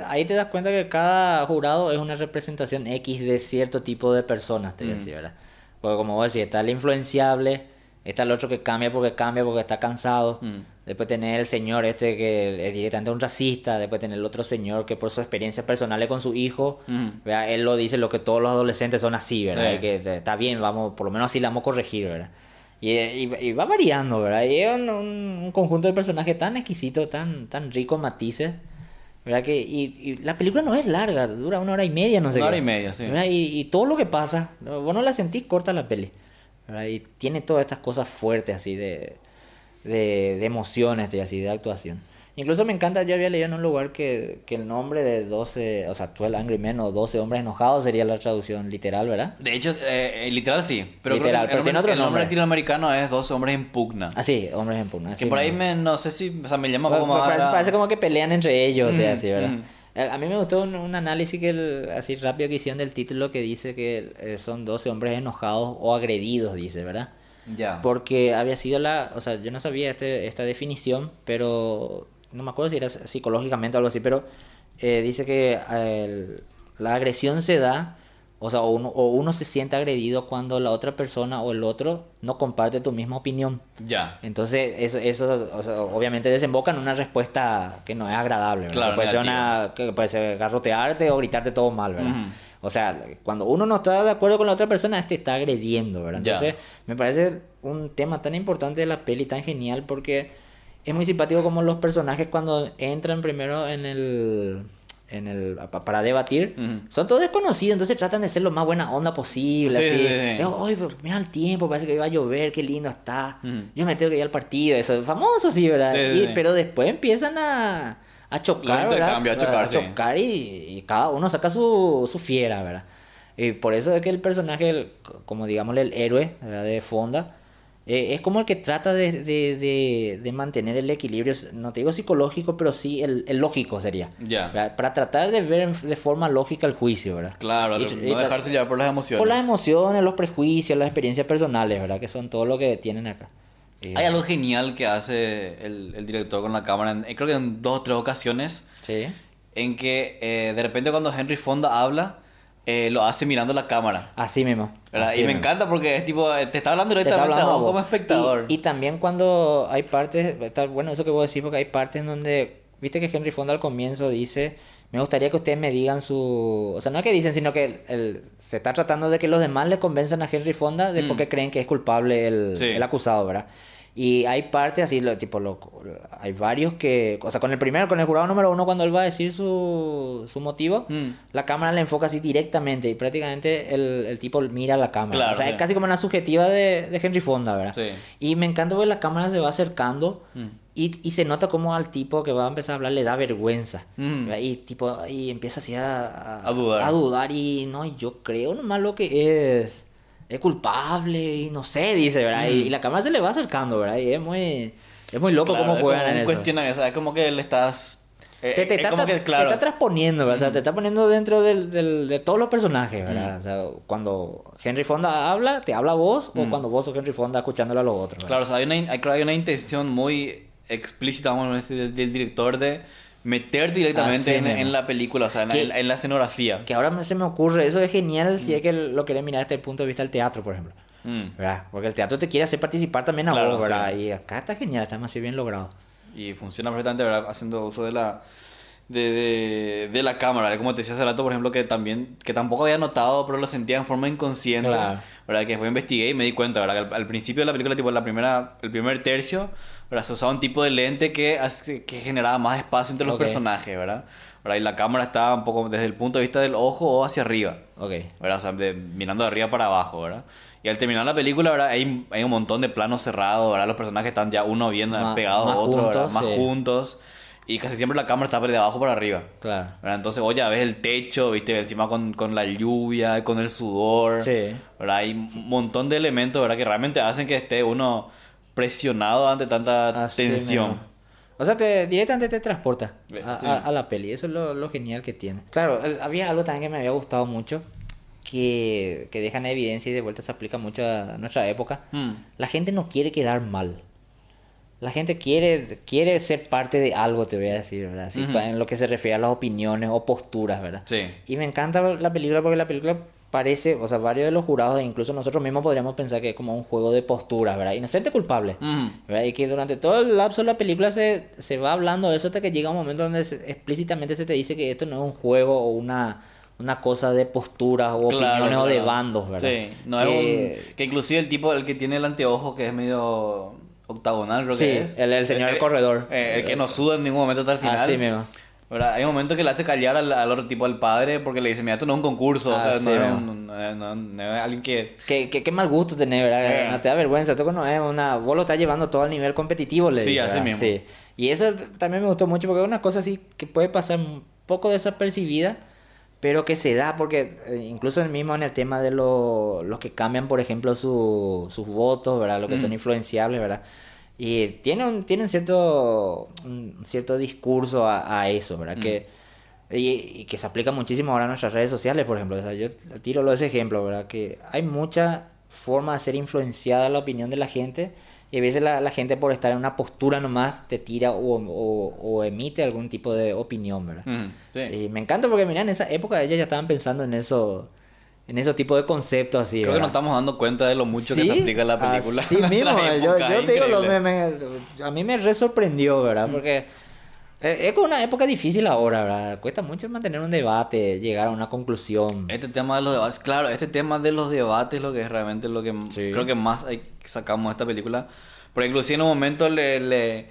Speaker 2: ahí te das cuenta que cada jurado es una representación X de cierto tipo de personas, te voy a decir, ¿verdad? Porque como vos decís, está el influenciable, está el otro que cambia porque cambia porque está cansado.
Speaker 1: Mm.
Speaker 2: Después tenés el señor este que es directamente un racista. Después tenés el otro señor que por su experiencia personal con su hijo,
Speaker 1: Mm.
Speaker 2: ¿verdad? él lo dice, lo que todos los adolescentes son así, ¿verdad?
Speaker 1: Sí.
Speaker 2: Que eh, está bien, vamos, por lo menos así la vamos a corregir, ¿verdad? Y, y- y va variando, ¿verdad? Y es un, un- un conjunto de personajes tan exquisito, tan, tan rico en matices. ¿Verdad? Que, y, y la película no es larga, dura una hora y media, no sé
Speaker 1: Una hora
Speaker 2: qué.
Speaker 1: y media, sí.
Speaker 2: ¿Verdad? Y, todo lo que pasa, vos no la sentís corta la peli. ¿verdad? Y tiene todas estas cosas fuertes así de, de, de emociones y así de actuación. Incluso me encanta, yo había leído en un lugar que, que el nombre de 12, o sea, 12 Angry Men o 12 hombres enojados sería la traducción literal, ¿verdad?
Speaker 1: De hecho, eh, eh, literal sí. Pero creo
Speaker 2: Literal,
Speaker 1: que
Speaker 2: pero
Speaker 1: el,
Speaker 2: tiene
Speaker 1: nombre,
Speaker 2: otro
Speaker 1: el nombre latinoamericano es 12 hombres en pugna.
Speaker 2: Ah, sí, hombres en pugna.
Speaker 1: que por ahí me, no sé si, o sea, me llama
Speaker 2: pa-
Speaker 1: más.
Speaker 2: parece, parece como que pelean entre ellos,
Speaker 1: Mm,
Speaker 2: así, ¿verdad?
Speaker 1: mm.
Speaker 2: Eh, A mí me gustó un, un análisis que el- así rápido que hicieron del título que dice que eh, son 12 hombres enojados o agredidos, dice, ¿verdad?
Speaker 1: Ya.
Speaker 2: Porque había sido la, o sea, yo no sabía este, esta definición, pero no me acuerdo si era psicológicamente o algo así, pero eh, dice que eh, el- la agresión se da, o sea, o uno, o uno se siente agredido cuando la otra persona o el otro no comparte tu misma opinión.
Speaker 1: Ya.
Speaker 2: Entonces, eso, eso o sea, obviamente desemboca en una respuesta que no es agradable. ¿verdad?
Speaker 1: Claro,
Speaker 2: puede, ser una, que puede ser garrotearte o gritarte todo mal, ¿verdad?
Speaker 1: Ujú.
Speaker 2: O sea, cuando uno no está de acuerdo con la otra persona, este está agrediendo, ¿verdad?
Speaker 1: Ya.
Speaker 2: Entonces, me parece un tema tan importante de la peli, tan genial, porque es muy simpático como los personajes cuando entran primero en el... En el, pa- para debatir, son todos desconocidos, entonces tratan de ser lo más buena onda posible.
Speaker 1: Sí,
Speaker 2: así.
Speaker 1: sí,
Speaker 2: pero mira el tiempo, parece que va a llover, qué lindo está. Yo me tengo que ir al partido, eso es famoso, sí, ¿verdad? Y-. Pero después empiezan a, a chocar, ¿verdad?
Speaker 1: a chocar,
Speaker 2: a
Speaker 1: sí.
Speaker 2: chocar y, y cada uno saca su, su fiera, ¿verdad? Y por eso es que el personaje, el- como digámosle el héroe ¿verdad? de Fonda, eh, es como el que trata de, de, de, de mantener el equilibrio, no te digo psicológico, pero sí el, el lógico sería.
Speaker 1: Ya.
Speaker 2: ¿verdad? Para tratar de ver de forma lógica el juicio, ¿verdad?
Speaker 1: Claro,
Speaker 2: Y-
Speaker 1: no
Speaker 2: y
Speaker 1: dejarse llevar por las emociones.
Speaker 2: por las emociones, los prejuicios, las experiencias personales, ¿verdad? Que son todo lo que tienen acá. Eh,
Speaker 1: Hay algo genial que hace el, el director con la cámara, en- creo que en dos o tres ocasiones,
Speaker 2: Sí.
Speaker 1: en que eh, de repente cuando Henry Fonda habla, eh, lo hace mirando la cámara.
Speaker 2: Así mismo.
Speaker 1: Y me
Speaker 2: mismo.
Speaker 1: encanta porque es tipo, eh, te está hablando
Speaker 2: Te está
Speaker 1: directamente
Speaker 2: hablando
Speaker 1: a vos. como espectador.
Speaker 2: Y, y también cuando hay partes, está bueno eso que vos decís, porque hay partes en donde, viste que Henry Fonda al comienzo dice, me gustaría que ustedes me digan su... O sea, no es que dicen, sino que el- el- se está tratando de que los demás le convenzan a Henry Fonda de
Speaker 1: Mm.
Speaker 2: por qué creen que es culpable el,
Speaker 1: Sí.
Speaker 2: el acusado, ¿verdad? Y hay partes así, lo, tipo, lo, hay varios que, o sea, con el primero, con el jurado número uno, cuando él va a decir su, su motivo,
Speaker 1: Mm.
Speaker 2: la cámara le enfoca así directamente y prácticamente el, el tipo mira la cámara.
Speaker 1: Claro,
Speaker 2: o sea,
Speaker 1: sí.
Speaker 2: es casi como una subjetiva de, de Henry Fonda, ¿verdad?
Speaker 1: Sí.
Speaker 2: Y me encanta porque la cámara se va acercando
Speaker 1: Mm.
Speaker 2: y, y se nota como al tipo que va a empezar a hablar le da vergüenza.
Speaker 1: Mm.
Speaker 2: Y tipo, y empieza así a,
Speaker 1: A dudar.
Speaker 2: A dudar y no, yo creo nomás lo que es. Es culpable y no sé, dice, ¿verdad? Y,
Speaker 1: Mm.
Speaker 2: y la cámara se le va acercando, ¿verdad? Y es muy, es muy loco
Speaker 1: Claro,
Speaker 2: cómo
Speaker 1: es
Speaker 2: juegan
Speaker 1: como
Speaker 2: en
Speaker 1: un
Speaker 2: eso.
Speaker 1: es como que le estás... eh,
Speaker 2: Te, te
Speaker 1: es
Speaker 2: está,
Speaker 1: como que,
Speaker 2: te está transponiendo, ¿verdad? O sea, te está poniendo dentro del, del- de todos los personajes, ¿verdad? O sea, cuando Henry Fonda habla, te habla vos, o
Speaker 1: Mm.
Speaker 2: cuando vos sos Henry Fonda escuchándolo a los otros. ¿verdad?
Speaker 1: Claro, o sea, hay una, hay, hay una intención muy explícita, vamos a decir, del, del director de meter directamente
Speaker 2: Así
Speaker 1: en, en la película, o sea, en,
Speaker 2: Que-
Speaker 1: en- en la escenografía.
Speaker 2: Que ahora se me ocurre, eso es genial
Speaker 1: Mm.
Speaker 2: si es que lo querés mirar desde el punto de vista del teatro, por ejemplo.
Speaker 1: Mm.
Speaker 2: ¿verdad? Porque el teatro te quiere hacer participar también a
Speaker 1: Claro,
Speaker 2: vos, ¿verdad?
Speaker 1: sí.
Speaker 2: Y acá está genial, está más bien logrado.
Speaker 1: Y funciona perfectamente, ¿verdad? Haciendo uso de la de, de, de la cámara, como te decía hace rato, por ejemplo, que también que tampoco había notado, pero lo sentía en forma inconsciente,
Speaker 2: Claro.
Speaker 1: ¿verdad? Que después investigué y me di cuenta, ¿verdad? Que al, al principio de la película, tipo la primera el primer tercio, ¿verdad? Se usaba un tipo de lente que que generaba más espacio entre los
Speaker 2: Ok.
Speaker 1: personajes, ¿verdad? ¿verdad? Y la cámara estaba un poco desde el punto de vista del ojo o hacia arriba.
Speaker 2: Ok.
Speaker 1: ¿verdad? O sea, de- mirando de arriba para abajo, ¿verdad? Y al terminar la película, ¿verdad? Hay, hay un montón de planos cerrados, ¿verdad? Los personajes están ya uno bien
Speaker 2: Más-
Speaker 1: pegados
Speaker 2: más
Speaker 1: a otro,
Speaker 2: juntos,
Speaker 1: Más
Speaker 2: sí.
Speaker 1: juntos. y casi siempre la cámara está de abajo para arriba.
Speaker 2: Claro.
Speaker 1: ¿verdad? Entonces, oye, ves el techo, viste, encima con, con la lluvia, con el sudor.
Speaker 2: Sí.
Speaker 1: ¿verdad? Hay un montón de elementos, ¿verdad? Que realmente hacen que esté uno presionado ante tanta
Speaker 2: Así
Speaker 1: tensión.
Speaker 2: mismo. O sea, te, directamente te transporta
Speaker 1: Eh,
Speaker 2: a,
Speaker 1: sí.
Speaker 2: a- a la peli. Eso es lo, lo genial que tiene. Claro, el- había algo también que me había gustado mucho, que, que deja en evidencia y de vuelta se aplica mucho a nuestra época.
Speaker 1: Mm.
Speaker 2: La gente no quiere quedar mal. La gente quiere, quiere ser parte de algo, te voy a decir, ¿verdad? En lo que se refiere a las opiniones o posturas, ¿verdad?
Speaker 1: Sí.
Speaker 2: Y me encanta la película porque la película parece, o sea, varios de los jurados, e incluso nosotros mismos podríamos pensar que es como un juego de posturas, ¿verdad? Inocente culpable.
Speaker 1: Mm.
Speaker 2: ¿verdad? Y que durante todo el lapso de la película se, se va hablando de eso hasta que llega un momento donde se- explícitamente se te dice que esto no es un juego o una, una cosa de posturas o
Speaker 1: Claro,
Speaker 2: opiniones o de bandos, ¿verdad?
Speaker 1: Sí, no
Speaker 2: Que-
Speaker 1: es un... Que inclusive el tipo, el que tiene el anteojo, que es medio octagonal, creo
Speaker 2: Sí,
Speaker 1: que es.
Speaker 2: el- el señor del corredor.
Speaker 1: eh, el que no suda en ningún momento hasta el final.
Speaker 2: Así mismo.
Speaker 1: ¿Verdad? Hay un momento que le hace callar al, al otro tipo, al padre, porque le dice, mira, esto no es un concurso, o sea,
Speaker 2: Así
Speaker 1: no es, un- no es- no- no es alguien que...
Speaker 2: Qué, qué, qué mal gusto tener, ¿verdad?
Speaker 1: Eh.
Speaker 2: No te da vergüenza. Esto no es una... Vos lo estás llevando todo al nivel competitivo, le
Speaker 1: Sí,
Speaker 2: dice,
Speaker 1: así mismo.
Speaker 2: Sí. Y eso también me gustó mucho porque es una cosa así que puede pasar un poco desapercibida, pero que se da porque eh, incluso el mismo en el tema de lo- los que cambian, por ejemplo, su- sus votos, ¿verdad? Lo que son
Speaker 1: Mm.
Speaker 2: influenciables, ¿verdad? Y tiene un, tiene un cierto, un cierto discurso a, a eso, ¿verdad?
Speaker 1: Mm.
Speaker 2: Que, y, y que se aplica muchísimo ahora en nuestras redes sociales, por ejemplo. O sea, yo tiro lo de ese ejemplo, ¿verdad? Que hay mucha forma de ser influenciada la opinión de la gente y a veces la, la gente por estar en una postura nomás te tira o, o- o emite algún tipo de opinión, ¿verdad?
Speaker 1: Mm, sí.
Speaker 2: Y me encanta porque, mira, en esa época ellos ya estaban pensando en eso, en esos tipos de conceptos así,
Speaker 1: Creo que nos estamos dando cuenta de lo mucho que
Speaker 2: Sí,
Speaker 1: se aplica en la película. Nuestra
Speaker 2: mismo, yo, te digo, lo-
Speaker 1: increíble.
Speaker 2: me- me- a mí me re sorprendió, ¿verdad? Porque eh, es una época difícil ahora, ¿verdad? Cuesta mucho mantener un debate, llegar a una conclusión.
Speaker 1: Este tema de los debates, claro, este tema de los debates es lo que es realmente lo que
Speaker 2: Sí.
Speaker 1: creo que más sacamos de esta película. Porque inclusive en un momento le, le-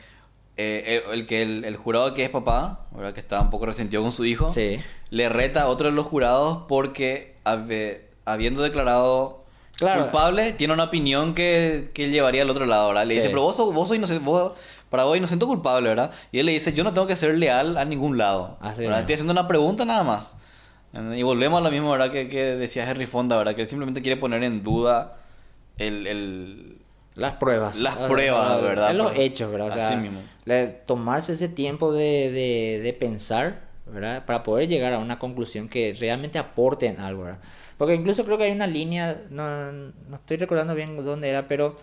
Speaker 1: eh, el, el que el, el jurado que es papá, ¿verdad? que está un poco resentido con su hijo,
Speaker 2: Sí.
Speaker 1: le reta a otro de los jurados porque habi- habiendo declarado
Speaker 2: Claro.
Speaker 1: culpable, tiene una opinión que, que llevaría al otro lado, ¿verdad? Le
Speaker 2: Sí.
Speaker 1: dice, pero vos sos, vos sos inocente, vos, para vos inocente culpable, ¿verdad? Y él le dice, yo no tengo que ser leal a ningún lado.
Speaker 2: Así
Speaker 1: ¿verdad?
Speaker 2: mismo.
Speaker 1: Estoy haciendo una pregunta nada más. Y volvemos a lo mismo, ¿verdad? Que, que decía Henry Fonda, ¿verdad? Que él simplemente quiere poner en duda el... el...
Speaker 2: Las pruebas.
Speaker 1: Las
Speaker 2: sea,
Speaker 1: pruebas, ¿verdad?
Speaker 2: Es los
Speaker 1: Pero-
Speaker 2: hechos, ¿verdad? O sea,
Speaker 1: así mismo.
Speaker 2: tomarse ese tiempo de, de, de pensar, ¿verdad? Para poder llegar a una conclusión que realmente aporte en algo, ¿verdad? Porque incluso creo que hay una línea, no, no estoy recordando bien dónde era, pero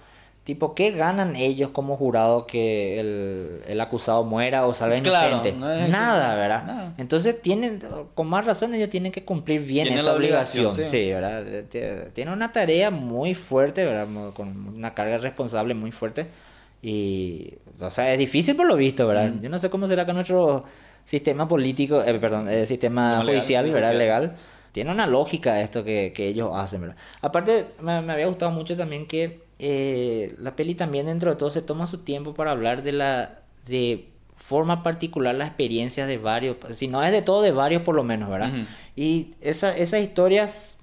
Speaker 2: tipo, ¿qué ganan ellos como jurado que el, el acusado muera o salga
Speaker 1: Claro,
Speaker 2: inocente?
Speaker 1: no
Speaker 2: Nada, ¿verdad?
Speaker 1: nada.
Speaker 2: Entonces tienen, con más razón ellos tienen que cumplir bien esa
Speaker 1: obligación,
Speaker 2: obligación,
Speaker 1: sí.
Speaker 2: sí, ¿verdad? Eh, tie- Tiene una tarea muy fuerte, ¿verdad? Con una carga responsable muy fuerte. Y, o sea, es difícil por lo visto, ¿verdad?
Speaker 1: Mm.
Speaker 2: Yo no sé cómo será que nuestro sistema político, eh, perdón, eh, sistema
Speaker 1: Sistema legal,
Speaker 2: judicial, ¿verdad?
Speaker 1: judicial.
Speaker 2: Legal. Tiene una lógica esto que, que ellos hacen, ¿verdad? Aparte, me, me había gustado mucho también que eh, la peli también dentro de todo se toma su tiempo para hablar de la... de forma particular las experiencias de varios, si no es de todo, de varios por lo menos, ¿verdad? Y esa, esas historias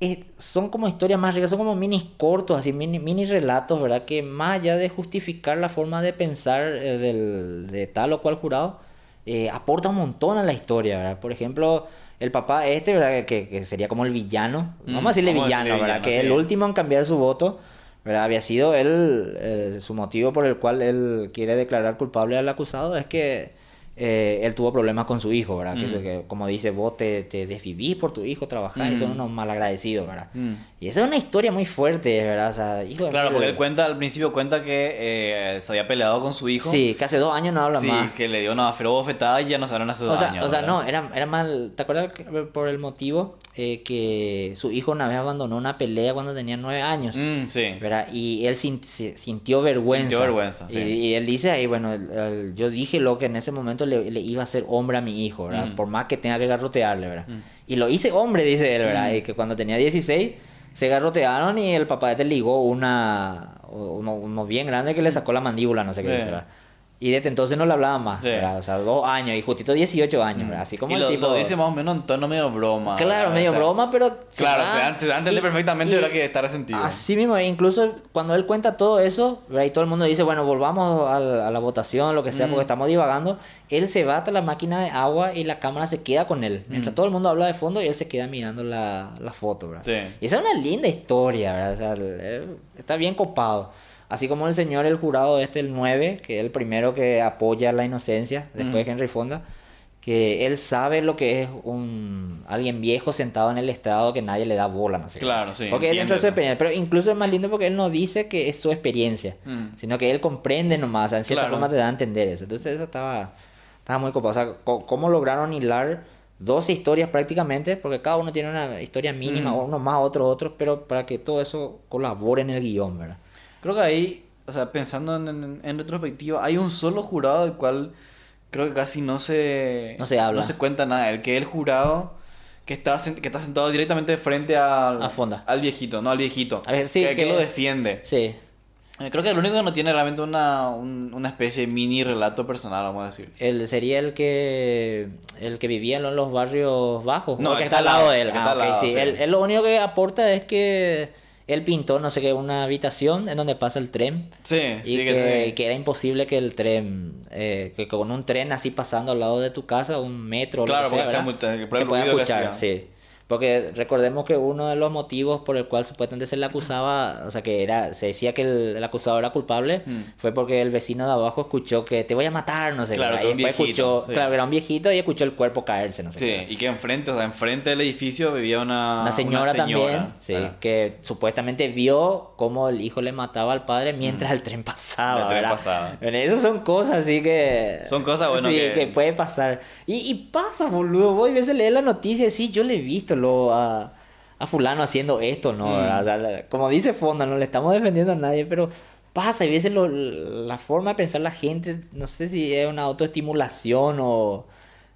Speaker 2: eh, son como historias más ricas, son como mini cortos, así mini, mini relatos, ¿verdad? Que más allá de justificar la forma de pensar eh, del, de tal o cual jurado, eh, aporta un montón a la historia, ¿verdad? Por ejemplo, el papá este, ¿verdad? Que, que sería como el villano,
Speaker 1: Mm,
Speaker 2: vamos a decirle
Speaker 1: vamos a
Speaker 2: villano,
Speaker 1: decirle
Speaker 2: ¿verdad?
Speaker 1: villano,
Speaker 2: que es el último en cambiar su voto, ¿verdad? Había sido él, eh, su motivo por el cual él quiere declarar culpable al acusado es que eh, él tuvo problemas con su hijo, ¿verdad? Que,
Speaker 1: Mm.
Speaker 2: eso que, como dice, vos te, te desvivís por tu hijo, trabajás, y son
Speaker 1: Mm.
Speaker 2: unos malagradecidos, ¿verdad?
Speaker 1: Mm.
Speaker 2: Y esa es una historia muy fuerte, ¿verdad? O sea, hijo de
Speaker 1: Claro, porque él cuenta, al principio cuenta que eh, se había peleado con su hijo.
Speaker 2: Sí, que hace dos años no habla
Speaker 1: Sí,
Speaker 2: más.
Speaker 1: que le dio una feroz bofetada y ya no se hablan hace
Speaker 2: O
Speaker 1: dos
Speaker 2: sea,
Speaker 1: años.
Speaker 2: o sea
Speaker 1: ¿verdad?
Speaker 2: no, era, era mal. ¿Te acuerdas por el motivo eh, que su hijo una vez abandonó una pelea cuando tenía nueve años?
Speaker 1: Mm, sí.
Speaker 2: ¿verdad? Y él sin- si- sintió vergüenza.
Speaker 1: Sintió vergüenza,
Speaker 2: Y,
Speaker 1: sí.
Speaker 2: y él dice ahí, bueno, el- el- yo dije lo que en ese momento le, le iba a hacer hombre a mi hijo, ¿verdad?
Speaker 1: Mm.
Speaker 2: Por más que tenga que garrotearle, ¿verdad?
Speaker 1: Mm.
Speaker 2: Y lo hice hombre, dice él, ¿verdad? Y que cuando tenía 16 se garrotearon y el papá este ligó una... Uno, uno bien grande que le sacó la mandíbula, no sé qué ¿verdad? Y desde entonces no le hablaba más,
Speaker 1: Sí.
Speaker 2: ¿verdad? O sea, dos años y justito 18 años, ¿verdad? Así como
Speaker 1: y
Speaker 2: el
Speaker 1: lo,
Speaker 2: tipo...
Speaker 1: lo dice más o menos en tono medio broma.
Speaker 2: Claro,
Speaker 1: ¿verdad?
Speaker 2: medio
Speaker 1: O sea,
Speaker 2: broma, pero...
Speaker 1: Claro,
Speaker 2: va-
Speaker 1: o sea, antes, antes de perfectamente era que está resentido.
Speaker 2: Así mismo, e incluso cuando él cuenta todo eso, ¿verdad? y todo el mundo dice, bueno, volvamos a, la votación, lo que sea,
Speaker 1: Mm.
Speaker 2: porque estamos divagando, él se va hasta la máquina de agua y la cámara se queda con él. Mientras
Speaker 1: Mm.
Speaker 2: todo el mundo habla de fondo y él se queda mirando la, la foto, ¿verdad?
Speaker 1: Sí.
Speaker 2: Y esa es una linda historia, ¿verdad? O sea, está bien copado. Así como el señor, el jurado este, el 9, que es el primero que apoya la inocencia, después de Henry Fonda, que él sabe lo que es un alguien viejo sentado en el estrado que nadie le da bola, no sé. qué.
Speaker 1: Claro, sí,
Speaker 2: Porque él experiencia, pero incluso es más lindo porque él no dice que es su experiencia,
Speaker 1: Mm.
Speaker 2: sino que él comprende nomás, o sea, en cierta
Speaker 1: Claro.
Speaker 2: forma te da a entender eso. Entonces eso estaba, estaba muy copado. O sea, cómo lograron hilar dos historias prácticamente, porque cada uno tiene una historia mínima,
Speaker 1: Mm.
Speaker 2: uno más, otro, otro, pero para que todo eso colabore en el guion, ¿verdad?
Speaker 1: Creo que ahí, o sea, pensando en, en- en retrospectiva, hay un solo jurado del cual creo que casi no se...
Speaker 2: No se habla.
Speaker 1: No se cuenta nada. El que es el jurado que está, que está sentado directamente frente al...
Speaker 2: A Fonda.
Speaker 1: Al viejito, no al viejito.
Speaker 2: A ver, sí,
Speaker 1: que, que
Speaker 2: que-
Speaker 1: lo defiende.
Speaker 2: Sí,
Speaker 1: Eh, Creo que el único que no tiene realmente una, un- una especie de mini relato personal, vamos a decir.
Speaker 2: él sería el que el que vivía en los barrios bajos,
Speaker 1: No, el
Speaker 2: que está al lado de él.
Speaker 1: el
Speaker 2: Ah,
Speaker 1: está al
Speaker 2: ok,
Speaker 1: lado,
Speaker 2: sí.
Speaker 1: sí.
Speaker 2: Él, él lo único que aporta es que él pintó, no sé qué, una habitación en donde pasa el tren.
Speaker 1: Sí,
Speaker 2: Y
Speaker 1: sí,
Speaker 2: que,
Speaker 1: que,
Speaker 2: que era imposible que el tren, eh, que con un tren así pasando al lado de tu casa, un metro,
Speaker 1: Claro,
Speaker 2: lo que sea,
Speaker 1: porque mucho- por
Speaker 2: se
Speaker 1: que
Speaker 2: escuchar, sí. Porque recordemos que uno de los motivos por el cual supuestamente se le acusaba, o sea, que era, se decía que el, el acusado era culpable,
Speaker 1: Mm.
Speaker 2: fue porque el vecino de abajo escuchó que te voy a matar, no sé
Speaker 1: Claro,
Speaker 2: qué.
Speaker 1: que
Speaker 2: Y después
Speaker 1: viejito,
Speaker 2: escuchó,
Speaker 1: sí.
Speaker 2: claro, era un viejito y escuchó el cuerpo caerse, no sé
Speaker 1: Sí,
Speaker 2: qué.
Speaker 1: y que enfrente, o sea, enfrente del edificio vivía una,
Speaker 2: Una señora, también,
Speaker 1: señora,
Speaker 2: sí,
Speaker 1: ¿verdad?
Speaker 2: que supuestamente vio cómo el hijo le mataba al padre mientras el tren pasaba,
Speaker 1: Mm. El tren
Speaker 2: ¿verdad?
Speaker 1: pasaba.
Speaker 2: Bueno, Esas son cosas así que...
Speaker 1: Son cosas, bueno,
Speaker 2: sí,
Speaker 1: que-
Speaker 2: que... puede pasar. Y, y pasa, boludo. Vos a veces lees la noticia y sí, yo le he visto lo, a, a fulano haciendo esto, ¿no?
Speaker 1: Mm.
Speaker 2: O sea, como dice Fonda, no le estamos defendiendo a nadie, pero pasa. Y veces lo- la forma de pensar la gente, no sé si es una autoestimulación o...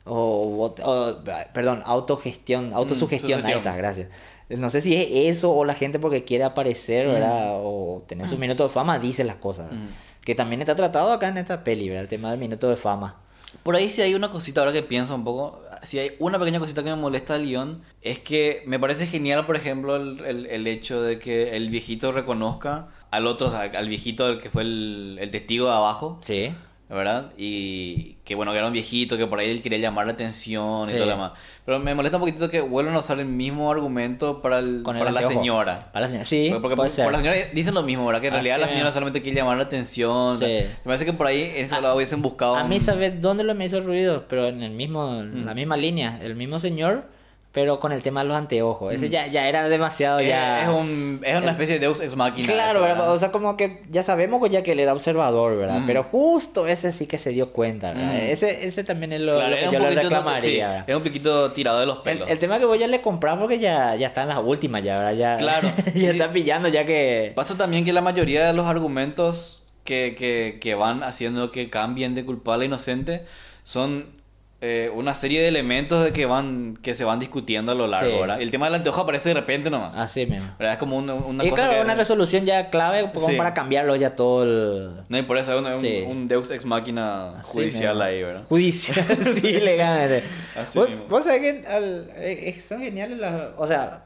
Speaker 2: O, o- perdón, autogestión, autosugestión, ahí
Speaker 1: sugestión.
Speaker 2: está, gracias. No sé si es eso o la gente porque quiere aparecer, ¿verdad? O tener su minuto de fama, dice las cosas.
Speaker 1: Mm.
Speaker 2: Que también está tratado acá en esta peli, ¿verdad? El tema del minuto de fama.
Speaker 1: Por ahí sí hay una cosita, ahora que pienso un poco, si hay una pequeña cosita que me molesta del guion, es que me parece genial, por ejemplo, el, el- el hecho de que el viejito reconozca al otro, o sea, al viejito el que fue el, el testigo de abajo,
Speaker 2: Sí.
Speaker 1: ¿Verdad? Y que bueno, que era un viejito, que por ahí él quería llamar la atención
Speaker 2: Sí.
Speaker 1: y todo lo demás. Pero me molesta un poquitito que vuelvan a usar el mismo argumento para, el,
Speaker 2: Con el
Speaker 1: para la
Speaker 2: anteojo.
Speaker 1: señora.
Speaker 2: Para la señora, sí,
Speaker 1: Porque, porque
Speaker 2: puede
Speaker 1: por-
Speaker 2: ser.
Speaker 1: por la señora dicen lo mismo, ¿verdad? Que en
Speaker 2: Ah,
Speaker 1: realidad la
Speaker 2: sí.
Speaker 1: señora solamente quiere llamar la atención. o sea,
Speaker 2: Sí.
Speaker 1: me parece que por ahí eso
Speaker 2: A-
Speaker 1: lo hubiesen buscado.
Speaker 2: A mí,
Speaker 1: un-
Speaker 2: ¿sabes dónde lo me hizo ruido? Pero en el mismo,
Speaker 1: Mm.
Speaker 2: la misma línea, el mismo señor, pero con el tema de los anteojos. Ese ya, ya era demasiado,
Speaker 1: Es,
Speaker 2: ya...
Speaker 1: es un- es una especie de Deus Ex Machina.
Speaker 2: Claro,
Speaker 1: eso,
Speaker 2: ¿verdad? o sea, como que ya sabemos que ya que él era observador, ¿verdad?
Speaker 1: Mm.
Speaker 2: Pero justo ese sí que se dio cuenta, ¿verdad?
Speaker 1: Mm.
Speaker 2: Ese, ese también es lo,
Speaker 1: Claro,
Speaker 2: lo
Speaker 1: es
Speaker 2: que
Speaker 1: un
Speaker 2: yo le reclamaría.
Speaker 1: es un poquito tirado de los
Speaker 2: El,
Speaker 1: pelos.
Speaker 2: el tema que voy a le comprar porque ya, ya están las últimas ya, ¿verdad? Ya,
Speaker 1: Claro.
Speaker 2: ya
Speaker 1: Sí.
Speaker 2: está pillando ya que...
Speaker 1: Pasa también que la mayoría de los argumentos que, que, que van haciendo que cambien de culpable a inocente son eh, una serie de elementos de que van que se van discutiendo a lo largo,
Speaker 2: Sí.
Speaker 1: ¿verdad? El tema del anteojo aparece de repente nomás.
Speaker 2: Así mismo.
Speaker 1: ¿verdad? Es como una, una
Speaker 2: y
Speaker 1: cosa
Speaker 2: claro,
Speaker 1: que...
Speaker 2: una resolución ya clave como
Speaker 1: Sí.
Speaker 2: para cambiarlo ya todo el...
Speaker 1: No, y por eso es un, un-
Speaker 2: Sí.
Speaker 1: un Deus Ex
Speaker 2: Así
Speaker 1: judicial ahí, ¿verdad?
Speaker 2: Judicial, sí, legalmente.
Speaker 1: Así
Speaker 2: vos,
Speaker 1: mismo.
Speaker 2: vos sabés que al- eh, eh, son geniales las... O sea,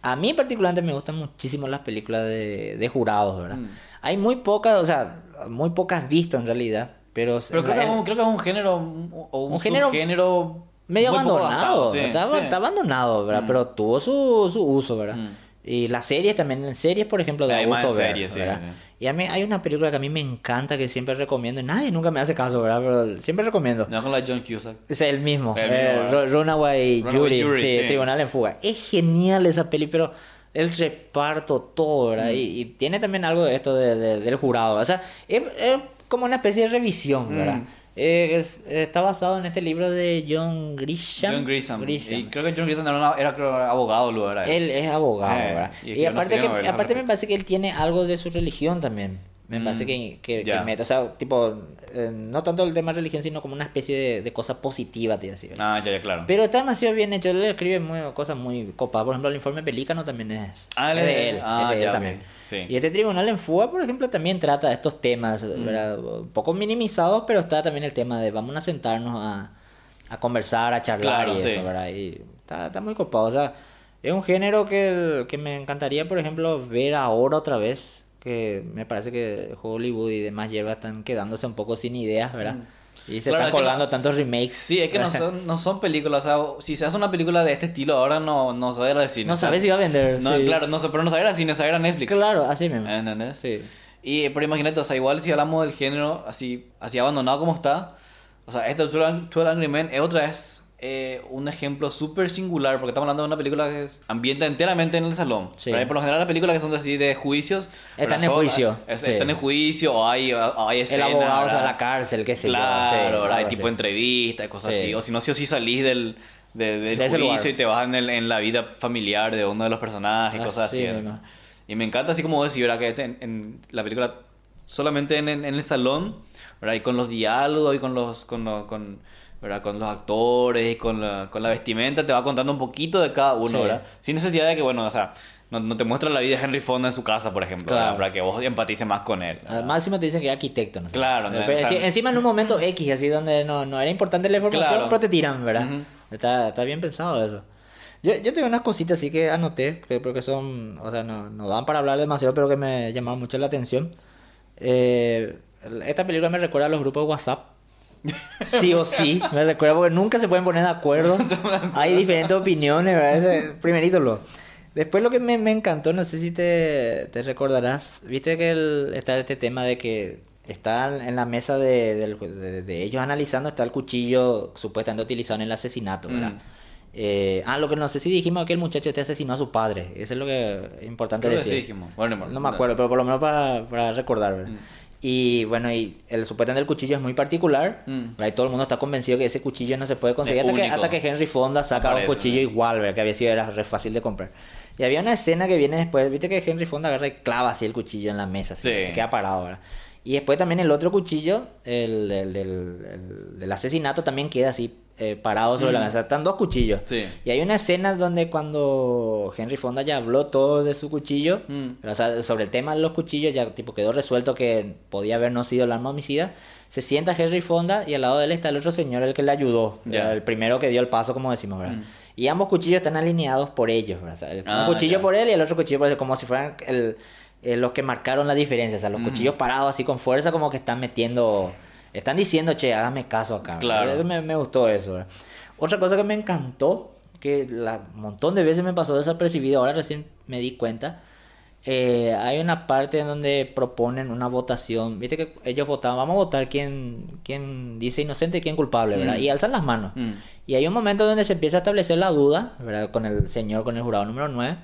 Speaker 2: a mí particularmente me gustan muchísimo las películas de, de jurados, ¿verdad?
Speaker 1: Mm.
Speaker 2: Hay muy pocas, o sea, muy pocas visto en realidad, pero...
Speaker 1: Pero creo que, es un, creo que es un género un- o un,
Speaker 2: Un género
Speaker 1: subgénero
Speaker 2: medio abandonado,
Speaker 1: sí,
Speaker 2: está,
Speaker 1: sí.
Speaker 2: está abandonado, ¿verdad?
Speaker 1: Mm.
Speaker 2: Pero tuvo su, su uso, ¿verdad?
Speaker 1: Mm.
Speaker 2: Y las series también, en series, por ejemplo, de
Speaker 1: Hay más
Speaker 2: gusto
Speaker 1: en
Speaker 2: ver,
Speaker 1: series, sí,
Speaker 2: ¿verdad?
Speaker 1: sí.
Speaker 2: Y a mí hay una película que a mí me encanta, que siempre recomiendo, y nadie nunca me hace caso, ¿verdad? Pero siempre recomiendo.
Speaker 1: No con la John Cusack.
Speaker 2: Es el mismo,
Speaker 1: El
Speaker 2: eh,
Speaker 1: mismo, ¿verdad?
Speaker 2: Runaway
Speaker 1: Runaway
Speaker 2: Jury,
Speaker 1: Jury,
Speaker 2: sí,
Speaker 1: sí.
Speaker 2: Tribunal en Fuga. Es genial esa peli, pero el reparto, todo, ¿verdad?
Speaker 1: Mm.
Speaker 2: Y, y tiene también algo de esto de- de- del jurado. O sea, es, es como una especie de revisión, ¿verdad?
Speaker 1: Mm.
Speaker 2: Eh, es- está basado en este libro de John Grisham.
Speaker 1: John Grisham.
Speaker 2: Grisham.
Speaker 1: Y creo que John Grisham era, una- era, creo, abogado luego, ¿verdad?
Speaker 2: Él es abogado,
Speaker 1: Eh,
Speaker 2: ¿verdad?
Speaker 1: y
Speaker 2: aparte, que, aparte me parece que él tiene algo de su religión también. Me parece
Speaker 1: Mm,
Speaker 2: que, que, que
Speaker 1: ya.
Speaker 2: mete, o sea, tipo, eh, no tanto el tema de religión, sino como una especie de, de cosa positiva, te decir.
Speaker 1: Ah, ya, ya, claro.
Speaker 2: Pero está demasiado bien hecho, él escribe muy, cosas muy copadas. Por ejemplo, el informe Pelícano también es,
Speaker 1: Ah,
Speaker 2: es de él.
Speaker 1: Ah,
Speaker 2: es de él
Speaker 1: ya,
Speaker 2: también.
Speaker 1: Sí.
Speaker 2: Y este Tribunal en Fuga, por ejemplo, también trata de estos temas,
Speaker 1: Mm.
Speaker 2: ¿verdad? un poco minimizados, pero está también el tema de vamos a sentarnos a, a conversar, a charlar
Speaker 1: Claro,
Speaker 2: y
Speaker 1: sí.
Speaker 2: eso, ¿verdad? Y está, está muy copado. O sea, es un género que, que me encantaría, por ejemplo, ver ahora otra vez. Que me parece que Hollywood y demás hierbas están quedándose un poco sin ideas, ¿verdad? Y se.
Speaker 1: Claro,
Speaker 2: están colgando
Speaker 1: no-
Speaker 2: tantos remakes.
Speaker 1: Sí, es que no son, no son películas, o sea, si se hace una película de este estilo ahora no, no se va a ir cine.
Speaker 2: No sabes si va a vender,
Speaker 1: No,
Speaker 2: sí.
Speaker 1: claro, no, pero no se va a ir cine, se va a ir a Netflix.
Speaker 2: Claro, así mismo.
Speaker 1: ¿Entendés?
Speaker 2: Sí.
Speaker 1: Y, pero imagínate, o sea, igual si hablamos del género así, así abandonado como está, o sea, este 12 12 Angry Men es otra vez eh, un ejemplo súper singular, porque estamos hablando de una película que es, ambienta enteramente en el salón.
Speaker 2: Sí.
Speaker 1: Pero Por lo general las películas que son así de juicios...
Speaker 2: Están en juicio,
Speaker 1: es-
Speaker 2: sí.
Speaker 1: Están en juicio o hay, o hay
Speaker 2: El
Speaker 1: escenas...
Speaker 2: abogado o sea, la cárcel, qué sé yo.
Speaker 1: Claro,
Speaker 2: sí,
Speaker 1: ¿verdad? Hay tipo
Speaker 2: así.
Speaker 1: entrevistas y cosas
Speaker 2: Sí.
Speaker 1: así. O si no, sí o sí salís del, de- del
Speaker 2: De
Speaker 1: juicio y te vas en, el- en la vida familiar de uno de los personajes, cosas
Speaker 2: Así mismo.
Speaker 1: Y me encanta así como decir, ¿verdad? Que este- en, en la película solamente en, en- en el salón, ¿verdad? Y con los diálogos y con los... Con, los- con, ¿verdad? con los actores y con la, con la vestimenta te va contando un poquito de cada uno,
Speaker 2: Sí.
Speaker 1: ¿verdad? Sin necesidad de que, bueno, o sea, no, no te muestra la vida de Henry Fonda en su casa, por ejemplo.
Speaker 2: Claro.
Speaker 1: para que vos empatices más con él. ¿verdad?
Speaker 2: Al máximo te dicen que es arquitecto, ¿no?
Speaker 1: Claro,
Speaker 2: Pero
Speaker 1: ¿no? O sea-
Speaker 2: enci- encima en un momento X, así donde no, no era importante la información,
Speaker 1: Claro.
Speaker 2: pero te tiran, ¿verdad?
Speaker 1: Ujú.
Speaker 2: está, está bien pensado eso. Yo, yo tengo unas cositas así que anoté, que porque son, o sea, no, no dan para hablar demasiado, pero que me llamaban mucho la atención. Eh, esta película me recuerda a los grupos de WhatsApp. Sí o sí, me recuerda porque nunca se pueden poner de acuerdo. Hay diferentes opiniones, ¿verdad? Ese, primerito lo. Después lo que me, me encantó, no sé si te, te recordarás, viste que el- está este tema de que está en la mesa de, del- de- de ellos analizando, está el cuchillo supuestamente utilizado en el asesinato, ¿verdad?
Speaker 1: Mm.
Speaker 2: Eh, ah, lo que no sé si dijimos es que el muchacho este asesinó a su padre, eso es lo que es importante
Speaker 1: Creo que sí
Speaker 2: decir.
Speaker 1: dijimos. Bueno, no me
Speaker 2: No me acuerdo, pero por lo menos para, para recordar, ¿verdad?
Speaker 1: Mm.
Speaker 2: Y bueno, y el supuestamente el cuchillo es muy particular.
Speaker 1: Mm.
Speaker 2: Y todo el mundo está convencido que ese cuchillo no se puede conseguir hasta que, hasta que Henry Fonda saca un cuchillo
Speaker 1: ¿no?
Speaker 2: igual, ¿verdad? Que había sido era re fácil de comprar. Y había una escena que viene después, viste que Henry Fonda agarra y clava así el cuchillo en la mesa, así,
Speaker 1: Sí.
Speaker 2: se queda parado, ¿verdad? Y después también el otro cuchillo, el, el del, el del asesinato, también queda así eh, parado sobre la
Speaker 1: Mm.
Speaker 2: mesa. Están dos cuchillos.
Speaker 1: Sí.
Speaker 2: Y hay una escena donde cuando Henry Fonda ya habló todo de su cuchillo,
Speaker 1: Mm.
Speaker 2: o sea, sobre el tema de los cuchillos, ya tipo quedó resuelto que podía haber no sido el arma homicida. Se sienta Henry Fonda y al lado de él está el otro señor, el que le ayudó, el primero que dio el paso, como decimos, ¿verdad?
Speaker 1: Mm.
Speaker 2: Y ambos cuchillos están alineados por ellos, ¿verdad? O sea, el-
Speaker 1: Ah,
Speaker 2: un cuchillo por él y el otro cuchillo por él, como si fueran el, eh, los que marcaron la diferencia. O sea, los
Speaker 1: Mm.
Speaker 2: cuchillos parados así con fuerza, como que están metiendo, están diciendo, che, hágame caso acá.
Speaker 1: Claro.
Speaker 2: Eso Me, me gustó eso, ¿verdad? Otra cosa que me encantó, que la, un montón de veces me pasó desapercibido, ahora recién me di cuenta. eh, hay una parte en donde proponen una votación. Viste que ellos votaban, vamos a votar quién, quién dice inocente y quién culpable, ¿verdad?
Speaker 1: Mm.
Speaker 2: Y alzan las manos.
Speaker 1: Mm.
Speaker 2: Y hay un momento donde se empieza a establecer la duda, ¿verdad? Con el señor, con el jurado número 9,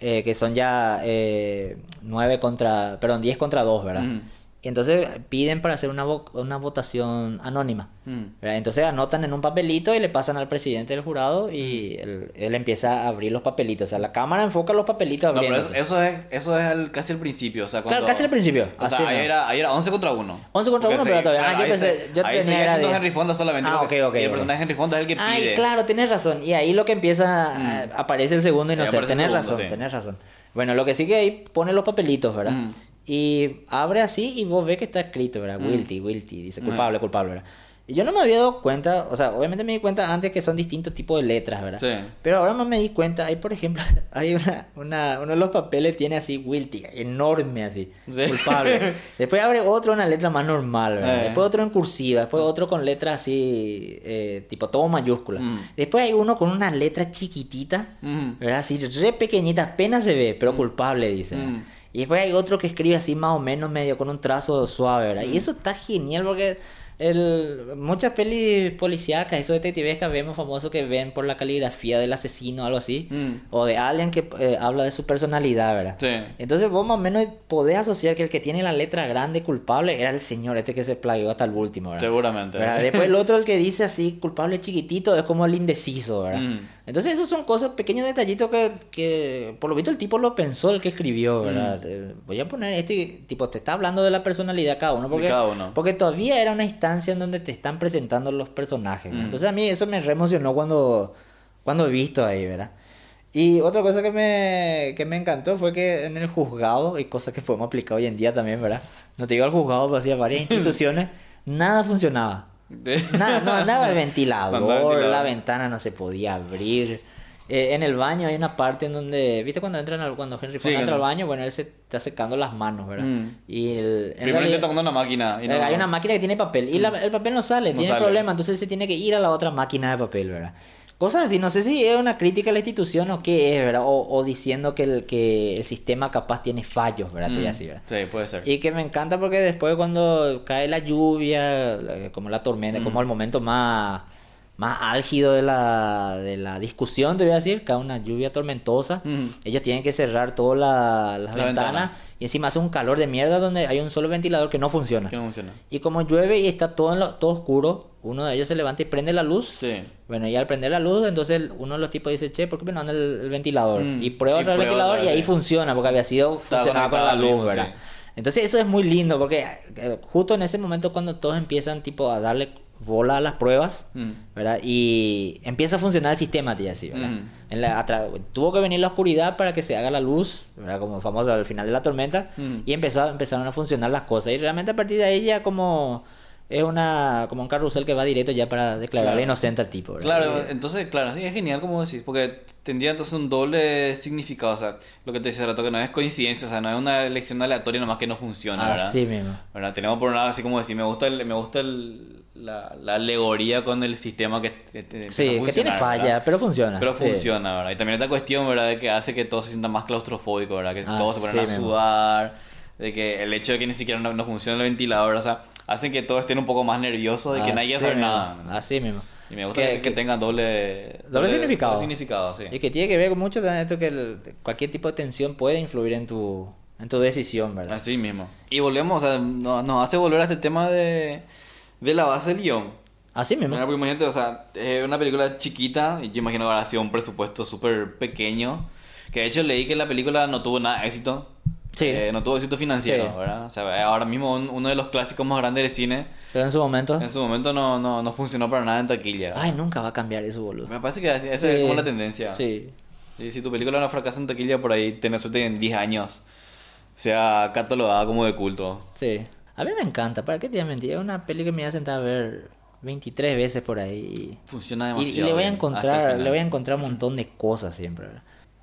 Speaker 2: eh, que son ya eh, 9 contra, perdón, 10 contra 2, ¿verdad?
Speaker 1: Mm.
Speaker 2: Y entonces piden para hacer una, vo- una votación anónima.
Speaker 1: Mm.
Speaker 2: Entonces anotan en un papelito y le pasan al presidente del jurado y él, él empieza a abrir los papelitos. O sea, la cámara enfoca los papelitos
Speaker 1: No, pero eso, eso es, eso es al- casi el principio. O sea,
Speaker 2: Claro, casi al principio.
Speaker 1: O sea, ahí era, ahí era 11 contra 1.
Speaker 2: 11 contra
Speaker 1: Porque
Speaker 2: 1, pero todavía- ah, yo pensé-
Speaker 1: se-
Speaker 2: yo
Speaker 1: ahí
Speaker 2: tenía era de-
Speaker 1: Henry Fonda solamente.
Speaker 2: Ah,
Speaker 1: porque-
Speaker 2: ok, ok,
Speaker 1: Y el personaje Henry Fonda es el que pide.
Speaker 2: Ay, claro, tienes razón. Y ahí lo que empieza, eh, aparece el segundo
Speaker 1: aparece el
Speaker 2: Tenés
Speaker 1: segundo,
Speaker 2: razón,
Speaker 1: sí.
Speaker 2: tenés razón. Bueno, lo que sí que ahí pone los papelitos, ¿verdad?
Speaker 1: Mm.
Speaker 2: Y abre así y vos ves que está escrito, ¿verdad?
Speaker 1: Mm.
Speaker 2: Guilty, guilty, dice
Speaker 1: Mm.
Speaker 2: culpable, culpable, ¿verdad? Y yo no me había dado cuenta, o sea, obviamente me di cuenta antes que son distintos tipos de letras, ¿verdad?
Speaker 1: Sí.
Speaker 2: Pero ahora más me di cuenta, hay por ejemplo, hay una, una, uno de los papeles tiene así guilty, enorme así,
Speaker 1: Sí.
Speaker 2: culpable. Después abre otro una letra más normal, ¿verdad?
Speaker 1: Eh.
Speaker 2: Después otro en cursiva, después otro con letras así, eh, tipo todo mayúscula.
Speaker 1: Mm.
Speaker 2: Después hay uno con una letra chiquitita,
Speaker 1: Mm.
Speaker 2: ¿verdad? Así re pequeñita, apenas se ve, pero culpable, dice. ¿verdad?
Speaker 1: Mm.
Speaker 2: Y después hay otro que escribe así más o menos medio con un trazo suave, ¿verdad?
Speaker 1: Mm.
Speaker 2: Y eso está genial porque el, muchas pelis policíacas, esos detectivescas vemos famosos que ven por la caligrafía del asesino o algo así.
Speaker 1: Mm.
Speaker 2: O de alguien que eh, habla de su personalidad, ¿verdad?
Speaker 1: Sí.
Speaker 2: Entonces vos más o menos podés asociar que el que tiene la letra grande culpable era el señor este que se plagió hasta el último, ¿verdad?
Speaker 1: Seguramente.
Speaker 2: ¿verdad? Después el otro, el que dice así, culpable chiquitito, es como el indeciso, ¿verdad?
Speaker 1: Mm.
Speaker 2: Entonces esos son cosas, pequeños detallitos que, que por lo visto el tipo lo pensó, el que escribió, ¿verdad?
Speaker 1: Mm.
Speaker 2: Voy a poner esto y tipo te está hablando de la personalidad cada uno. Porque,
Speaker 1: cada uno.
Speaker 2: porque todavía era una instancia en donde te están presentando los personajes.
Speaker 1: Mm.
Speaker 2: Entonces a mí eso me re emocionó cuando, cuando he visto ahí, ¿verdad? Y otra cosa que me, que me encantó fue que en el juzgado, y cosas que podemos aplicar hoy en día también, ¿verdad? No te digo al juzgado, pero hacía varias instituciones, nada funcionaba. Nada, no andaba el ventilador,
Speaker 1: Andaba el ventilador.
Speaker 2: la ventana no se podía abrir. Eh, en el baño hay una parte en donde, ¿viste cuando entran al- cuando Henry Fonda
Speaker 1: Sí,
Speaker 2: entra al baño? Bueno, él se está secando las manos, ¿verdad?
Speaker 1: Mm.
Speaker 2: Y el,
Speaker 1: Primero intenta poner una máquina. Y no,
Speaker 2: hay una máquina que tiene papel y la- el papel no sale,
Speaker 1: No
Speaker 2: tiene
Speaker 1: sale.
Speaker 2: problema, entonces él se tiene que ir a la otra máquina de papel, ¿verdad? Cosas así, no sé si es una crítica a la institución o qué es, ¿verdad? O, o diciendo que el, que el sistema capaz tiene fallos, ¿verdad?
Speaker 1: Mm,
Speaker 2: ¿verdad?
Speaker 1: Sí, puede ser.
Speaker 2: Y que me encanta porque después cuando cae la lluvia, como la tormenta,
Speaker 1: Mm.
Speaker 2: como el momento más, más álgido de la, de la discusión, te voy a decir, cae una lluvia tormentosa, ellos tienen que cerrar todas la- las
Speaker 1: La
Speaker 2: ventanas
Speaker 1: ventana.
Speaker 2: y encima hace un calor de mierda donde hay un solo ventilador que no funciona.
Speaker 1: Que no funciona.
Speaker 2: Y como llueve y está todo, en lo- todo oscuro, uno de ellos se levanta y prende la luz.
Speaker 1: Sí.
Speaker 2: Bueno, y al prender la luz, entonces uno de los tipos dice, che, ¿por qué me no anda el, el ventilador?
Speaker 1: Mm,
Speaker 2: Y prueba
Speaker 1: y
Speaker 2: el
Speaker 1: prueba
Speaker 2: ventilador y ahí
Speaker 1: sí.
Speaker 2: funciona, porque había sido funcionaba con la luz, ¿verdad?
Speaker 1: sí.
Speaker 2: Entonces eso es muy lindo, porque eh, justo en ese momento cuando todos empiezan tipo a darle bola a las pruebas,
Speaker 1: Mm.
Speaker 2: ¿verdad? Y empieza a funcionar el sistema, tía, así, ¿verdad?
Speaker 1: Mm.
Speaker 2: En la, tuvo que venir la oscuridad para que se haga la luz, ¿verdad? Como famoso al final de la tormenta,
Speaker 1: Mm.
Speaker 2: y empezó, empezaron a funcionar las cosas. Y realmente a partir de ahí ya como es una como un carrusel que va directo ya para declarar
Speaker 1: Claro.
Speaker 2: inocente al tipo, ¿verdad?
Speaker 1: Claro,
Speaker 2: Y-
Speaker 1: entonces, claro, sí, es genial como decís, porque tendría entonces un doble significado, o sea, lo que te decía rato, que no es coincidencia, o sea, no es una elección aleatoria nomás que no funciona, ¿verdad?
Speaker 2: Así mismo.
Speaker 1: ¿verdad? Tenemos por un lado así como decir, me gusta el, me gusta el, la, la alegoría con el sistema que, te- te
Speaker 2: Sí, que tiene falla,
Speaker 1: ¿verdad?
Speaker 2: pero funciona.
Speaker 1: Pero
Speaker 2: sí.
Speaker 1: funciona, ¿verdad? Y también esta cuestión, ¿verdad? De que hace que todo se sienta más claustrofóbico, ¿verdad? Que
Speaker 2: Ah,
Speaker 1: todos se ponen a
Speaker 2: mismo.
Speaker 1: sudar, de que el hecho de que ni siquiera no, no funciona el ventilador, o sea, hacen que todos estén un poco más nerviosos de que nadie
Speaker 2: Así
Speaker 1: sabe
Speaker 2: mismo,
Speaker 1: nada.
Speaker 2: Así mismo.
Speaker 1: Y me gusta
Speaker 2: Que-
Speaker 1: que, tenga doble,
Speaker 2: Doble significado.
Speaker 1: doble significado, sí.
Speaker 2: Y que tiene que ver con mucho también esto que el- cualquier tipo de tensión puede influir en tu, en tu decisión, ¿verdad?
Speaker 1: Así mismo. Y volvemos, o sea, no- nos hace volver a este tema de, de la base del guion.
Speaker 2: Así mismo.
Speaker 1: Porque imagínate, o sea, es una película chiquita y yo imagino que habrá sido un presupuesto súper pequeño. Que de hecho leí que la película no tuvo nada de éxito.
Speaker 2: Sí.
Speaker 1: Eh, no tuvo éxito financiero,
Speaker 2: Sí.
Speaker 1: ¿verdad? O sea, ahora mismo un- uno de los clásicos más grandes del cine
Speaker 2: Pero en su momento.
Speaker 1: en su momento no, no, no funcionó para nada en taquilla. ¿verdad?
Speaker 2: Ay, nunca va a cambiar eso, boludo.
Speaker 1: Me parece que esa
Speaker 2: Sí.
Speaker 1: es como la tendencia.
Speaker 2: Sí.
Speaker 1: Sí, si tu película no fracasa en taquilla por ahí, tenés suerte en 10 años sea catalogada como de culto.
Speaker 2: Sí. A mí me encanta. ¿Para qué te voy a mentir? Es una peli que me voy a sentar a ver 23 veces por ahí.
Speaker 1: Funciona
Speaker 2: Y,
Speaker 1: demasiado.
Speaker 2: y le voy a encontrar, le voy a encontrar un montón de cosas siempre.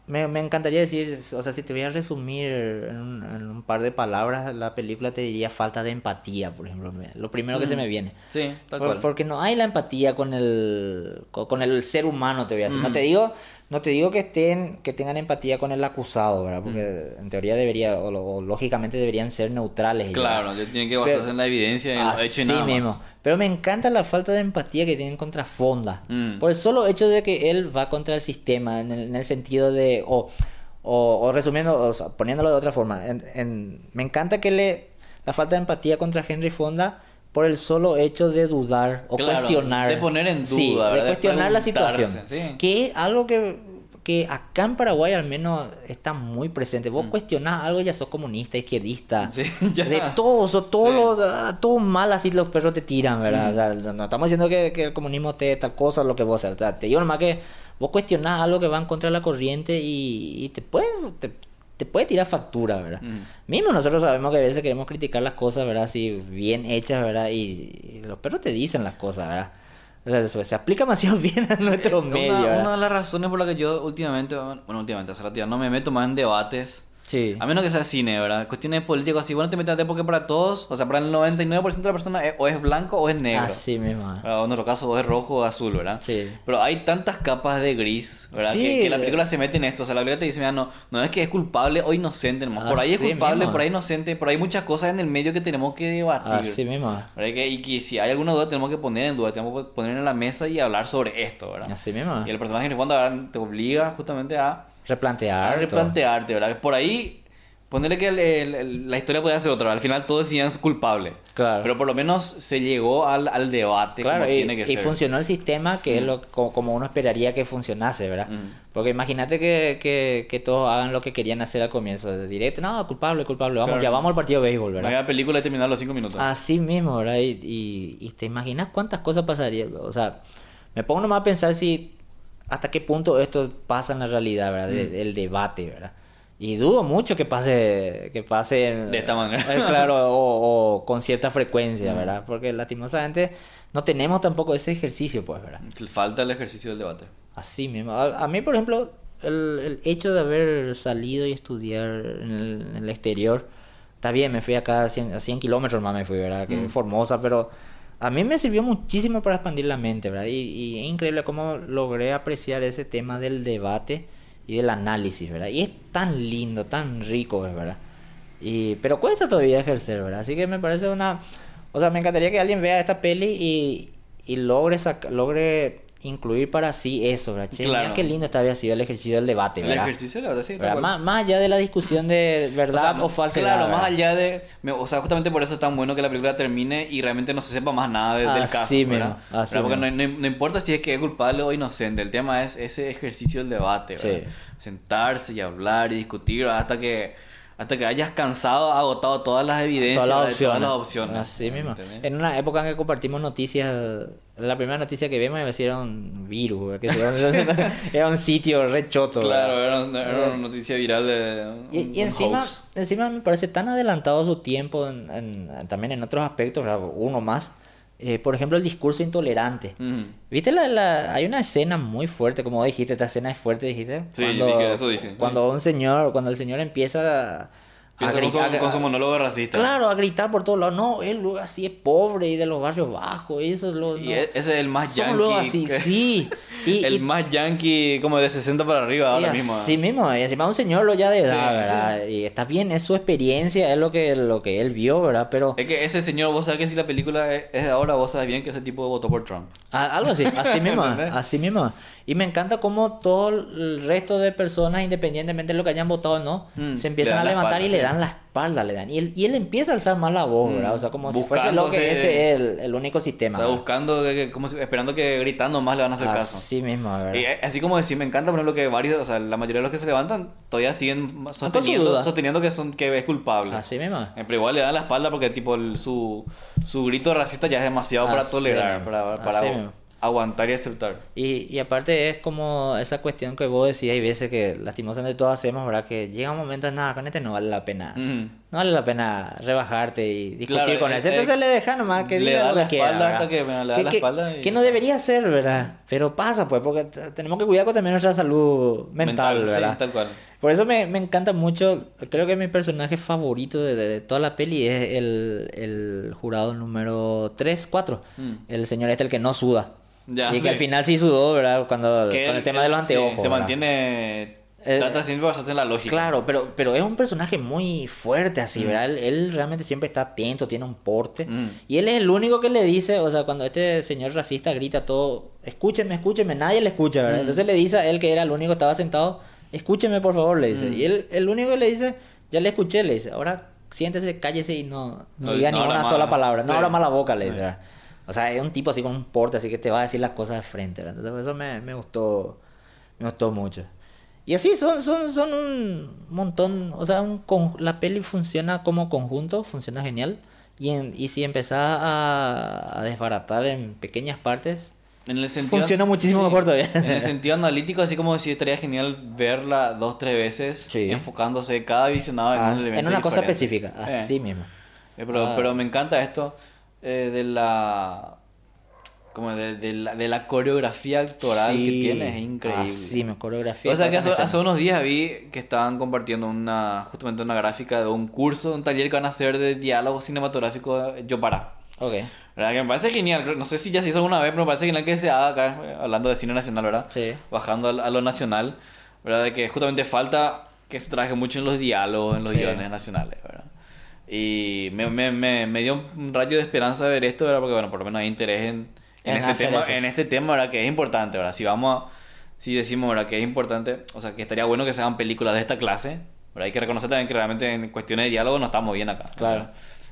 Speaker 2: Me, me encantaría decir, o sea, si te voy a resumir en un, en un par de palabras, la película te diría falta de empatía, por ejemplo. Lo primero que se me viene.
Speaker 1: Sí, tal
Speaker 2: Por-
Speaker 1: cual.
Speaker 2: Porque no hay la empatía con el, con, con el ser humano, te voy a decir. No
Speaker 1: Mm.
Speaker 2: te digo, no te digo que estén, que tengan empatía con el acusado, ¿verdad? Porque
Speaker 1: Mm.
Speaker 2: en teoría debería, o, o lógicamente deberían ser neutrales. ellos,
Speaker 1: Claro, le tienen que basarse
Speaker 2: Pero-
Speaker 1: en la evidencia y en lo hecho y nada más.
Speaker 2: mismo. Pero me encanta la falta de empatía que tienen contra Fonda.
Speaker 1: Mm.
Speaker 2: Por el solo hecho de que él va contra el sistema, en el, en el sentido de. O, o, o resumiendo, o sea, poniéndolo de otra forma. en- en- me encanta que le. La falta de empatía contra Henry Fonda por el solo hecho de dudar o
Speaker 1: Claro,
Speaker 2: cuestionar.
Speaker 1: de poner en
Speaker 2: Sí,
Speaker 1: duda,
Speaker 2: de cuestionar la situación.
Speaker 1: sí.
Speaker 2: Que es algo que, que acá en Paraguay al menos está muy presente. Vos
Speaker 1: Mm.
Speaker 2: cuestionás algo, ya sos comunista, izquierdista.
Speaker 1: Sí, ya.
Speaker 2: De todos, o todos los, ah, todo mal así los perros te tiran, ¿verdad?
Speaker 1: Mm.
Speaker 2: O sea, no, estamos diciendo que, que el comunismo te tal cosa, lo que vos, o sea, te digo nomás que vos cuestionás algo que va en contra de la corriente y, y te puede, te, te puede tirar factura, ¿verdad?
Speaker 1: Mm.
Speaker 2: Mismo nosotros sabemos que a veces queremos criticar las cosas, ¿verdad? Así bien hechas, ¿verdad? Y, y los perros te dicen las cosas, ¿verdad? O sea, eso se aplica demasiado bien a nuestro
Speaker 1: Una-
Speaker 2: medio,
Speaker 1: una,
Speaker 2: ¿verdad?
Speaker 1: de las razones por las que yo últimamente, bueno, últimamente, hace rato no me meto más en debates.
Speaker 2: Sí.
Speaker 1: A menos que sea cine, ¿verdad? Cuestiones políticas así, bueno, te metes porque para todos, o sea, para el 99% de la persona es- o es blanco o es negro.
Speaker 2: Así mismo. ¿verdad?
Speaker 1: ¿verdad? O en nuestro caso, o es rojo o azul, ¿verdad?
Speaker 2: Sí.
Speaker 1: Pero hay tantas capas de gris, ¿verdad?
Speaker 2: Sí.
Speaker 1: Que, que la película se mete en esto. O sea, la película te dice, mira, no, no es que es culpable o inocente, nomás. Por ahí es culpable,
Speaker 2: mismo.
Speaker 1: por ahí inocente, ahí hay muchas cosas en el medio que tenemos que debatir.
Speaker 2: Así mismo.
Speaker 1: ¿verdad? Y que si hay alguna duda, tenemos que poner en duda, tenemos que poner en la mesa y hablar sobre esto, ¿verdad?
Speaker 2: Así mismo.
Speaker 1: Y el personaje en el fondo te obliga justamente a, a
Speaker 2: Replantear. todo.
Speaker 1: replantearte, ¿verdad? Por ahí Ponerle que el- el- el- la historia podía ser otra, al final todos decían culpable.
Speaker 2: Claro.
Speaker 1: Pero por lo menos se llegó al, al debate
Speaker 2: Claro,
Speaker 1: como
Speaker 2: y,
Speaker 1: tiene que
Speaker 2: y
Speaker 1: ser.
Speaker 2: funcionó el sistema que es lo como, como uno esperaría que funcionase, ¿verdad?
Speaker 1: Mm.
Speaker 2: Porque imagínate que, que, que todos hagan lo que querían hacer al comienzo, directo, no, culpable, culpable, vamos,
Speaker 1: Claro.
Speaker 2: ya vamos al partido de béisbol, ¿verdad?
Speaker 1: había película y terminar los cinco minutos.
Speaker 2: Así mismo, ¿verdad? Y, y, y te imaginas cuántas cosas pasarían. O sea, me pongo nomás a pensar si hasta qué punto esto pasa en la realidad, ¿verdad?
Speaker 1: Mm.
Speaker 2: El debate, ¿verdad? Y dudo mucho que pase, que pase en-
Speaker 1: De esta manera.
Speaker 2: eh, claro, o, o con cierta frecuencia,
Speaker 1: Mm.
Speaker 2: ¿verdad? Porque lastimosamente no tenemos tampoco ese ejercicio, pues, ¿verdad?
Speaker 1: Falta el ejercicio del debate.
Speaker 2: Así mismo. A, a mí, por ejemplo, el, el hecho de haber salido y estudiar en el, en el exterior, está bien, me fui acá a 100, a 100 kilómetros más, me fui, ¿verdad? Que
Speaker 1: Mm.
Speaker 2: Formosa, pero a mí me sirvió muchísimo para expandir la mente, ¿verdad? Y, es increíble cómo logré apreciar ese tema del debate y del análisis, ¿verdad? Y es tan lindo, tan rico, ¿verdad? Y, pero cuesta todavía ejercer, ¿verdad? Así que me parece una... O sea, me encantaría que alguien vea esta peli y, y logre, logre incluir para sí eso, ¿verdad? Che, mira
Speaker 1: Claro.
Speaker 2: qué lindo está había sido el ejercicio del debate,
Speaker 1: El
Speaker 2: ¿verdad?
Speaker 1: ejercicio, la verdad, sí.
Speaker 2: Más, más allá de la discusión de verdad o,
Speaker 1: no-
Speaker 2: falsedad.
Speaker 1: Claro, más allá de. o sea, justamente por eso es tan bueno que la película termine y realmente no se sepa más nada de- del caso.
Speaker 2: mismo,
Speaker 1: ¿verdad?
Speaker 2: así
Speaker 1: ¿Verdad? Porque no, no- no importa si es que es culpable o inocente, el tema es ese ejercicio del debate. ¿verdad?
Speaker 2: Sí.
Speaker 1: Sentarse y hablar y discutir hasta que. Hasta que hayas cansado, agotado todas las evidencias,
Speaker 2: Todas las opciones.
Speaker 1: todas las opciones.
Speaker 2: Así mismo. En una época en que compartimos noticias, la primera noticia que vimos era un virus, que era un, sitio rechoto.
Speaker 1: Claro, era, una- era una noticia viral de.
Speaker 2: Y,
Speaker 1: un-
Speaker 2: y
Speaker 1: un
Speaker 2: encima,
Speaker 1: hoax.
Speaker 2: encima me parece tan adelantado su tiempo en- en- también en otros aspectos, uno más. Eh, por ejemplo, el discurso intolerante. ¿Viste la, la- hay una escena muy fuerte, como dijiste, esta escena es fuerte, dijiste.
Speaker 1: Sí, dije, eso dije.
Speaker 2: Cuando un señor, cuando el señor empieza a,
Speaker 1: Piensa con su,
Speaker 2: gritar-
Speaker 1: con su monólogo racista.
Speaker 2: Claro, a gritar por todos lados. No, él luego así es pobre y de los barrios bajos. Y eso es lo. No.
Speaker 1: e- ese es el más yankee.
Speaker 2: luego así,
Speaker 1: que-
Speaker 2: sí. Y,
Speaker 1: el
Speaker 2: y-
Speaker 1: más yankee como de 60 para arriba ahora mismo.
Speaker 2: así mismo, y encima un señor lo ya de edad,
Speaker 1: Sí,
Speaker 2: ¿verdad? Y está bien, es su experiencia, es lo que, lo que él vio, ¿verdad? Pero
Speaker 1: Es que ese señor, vos sabés que si la película es de ahora, vos sabés bien que ese tipo votó por Trump.
Speaker 2: Algo así, así mismo, así mismo. Y me encanta cómo todo el resto de personas, independientemente de lo que hayan votado o no,
Speaker 1: Mm,
Speaker 2: se empiezan a levantar y le dan la espalda, le dan. Y él, y él empieza a alzar más la voz,
Speaker 1: Mm,
Speaker 2: ¿verdad? O sea, como si fuese lo que es el, el único sistema.
Speaker 1: o sea,
Speaker 2: ¿verdad?
Speaker 1: buscando, como si- esperando que gritando más le van a hacer caso.
Speaker 2: Así mismo, ¿verdad?
Speaker 1: Y eh, así como decir, me encanta, por ejemplo, que varios, o sea, la mayoría de los que se levantan todavía siguen sosteniendo, sosteniendo que son que es culpable.
Speaker 2: Así mismo.
Speaker 1: Eh, Pero igual le dan la espalda porque tipo el- su, su grito racista ya es demasiado para tolerar, para, para
Speaker 2: mismo.
Speaker 1: Aguantar y aceptar.
Speaker 2: Y, y aparte es como esa cuestión que vos decías, hay veces que lastimosamente todos hacemos, ¿verdad? Que llega un momento, nada, con este no vale la pena.
Speaker 1: Ujú.
Speaker 2: No vale la pena rebajarte y discutir
Speaker 1: Claro,
Speaker 2: con
Speaker 1: eh,
Speaker 2: él.
Speaker 1: eh,
Speaker 2: Entonces le deja nomás que
Speaker 1: le
Speaker 2: diga
Speaker 1: da
Speaker 2: lo
Speaker 1: la
Speaker 2: que quiera,
Speaker 1: espalda
Speaker 2: ¿verdad?
Speaker 1: hasta que me- le da
Speaker 2: Que-
Speaker 1: la espalda y-
Speaker 2: que no debería ser, ¿verdad? Pero pasa, pues, porque tenemos que cuidar con también nuestra salud mental,
Speaker 1: sí,
Speaker 2: ¿verdad?
Speaker 1: tal cual.
Speaker 2: Por eso me, me encanta mucho, creo que mi personaje favorito de, de- de toda la peli es el, el jurado número 3, 4.
Speaker 1: Mm.
Speaker 2: El señor este, el que no suda.
Speaker 1: Ya,
Speaker 2: y que
Speaker 1: sí.
Speaker 2: al final sí sudó, ¿verdad? Cuando,
Speaker 1: Que
Speaker 2: con el tema de los
Speaker 1: sí,
Speaker 2: anteojos.
Speaker 1: se mantiene.
Speaker 2: Eh,
Speaker 1: trata siempre bastante en la lógica.
Speaker 2: Claro, pero, pero es un personaje muy fuerte así,
Speaker 1: Mm.
Speaker 2: ¿verdad? Él, él realmente siempre está atento, tiene un porte.
Speaker 1: Mm.
Speaker 2: Y él es el único que le dice, o sea, cuando este señor racista grita todo, escúcheme, escúcheme, nadie le escucha, ¿verdad?
Speaker 1: Mm.
Speaker 2: Entonces le dice a él que era el único que estaba sentado, escúcheme por favor, le dice. Y él, el único que le dice, ya le escuché, le dice, ahora siéntese, cállese y no, no,
Speaker 1: No-
Speaker 2: diga
Speaker 1: no
Speaker 2: ni una sola palabra, no
Speaker 1: sí.
Speaker 2: abra más la boca, le dice. ¿verdad? O sea, es un tipo así con un porte, así que te va a decir las cosas de frente, ¿verdad? Entonces eso me, me gustó, me gustó mucho. Y así son, son, son un montón, o sea, un con- la peli funciona como conjunto, funciona genial. Y, en- y si empezás a, a desbaratar en pequeñas partes,
Speaker 1: En el sentido,
Speaker 2: Funciona muchísimo mejor todavía.
Speaker 1: En el sentido analítico, así como si estaría genial verla dos, tres veces,
Speaker 2: Sí.
Speaker 1: enfocándose cada visionado en
Speaker 2: ah,
Speaker 1: un elemento
Speaker 2: en una cosa
Speaker 1: diferente.
Speaker 2: específica,
Speaker 1: Eh.
Speaker 2: así mismo.
Speaker 1: Eh, pero,
Speaker 2: Ah.
Speaker 1: pero me encanta esto eh, de la como de, de la, de la coreografía actoral que
Speaker 2: Sí,
Speaker 1: tiene, es increíble.
Speaker 2: Así, me coreografía.
Speaker 1: O sea que hace, hace unos días vi que estaban compartiendo una justamente una gráfica de un curso, un taller que van a hacer de diálogo cinematográfico eh, Yo Para.
Speaker 2: Ok,
Speaker 1: ¿Verdad? Que me parece genial, no sé si ya se hizo alguna vez, pero me parece genial que se haga acá, eh, hablando de cine nacional, ¿verdad?
Speaker 2: Sí.
Speaker 1: Bajando a, a lo nacional, ¿verdad? De que justamente falta que se trabaje mucho en los diálogos, en los
Speaker 2: Sí.
Speaker 1: guiones nacionales, ¿verdad? Y me, me, me, me dio un rayo de esperanza ver esto, ¿verdad? Porque, bueno, por lo menos hay interés en, en,
Speaker 2: En
Speaker 1: este, tema,
Speaker 2: eso.
Speaker 1: en este tema, ¿verdad? Que es importante, ¿verdad? Si vamos a, si decimos, ¿verdad? Que es importante, o sea, que estaría bueno que se hagan películas de esta clase, Pero hay que reconocer también que realmente en cuestiones de diálogo no estamos bien acá.
Speaker 2: Claro.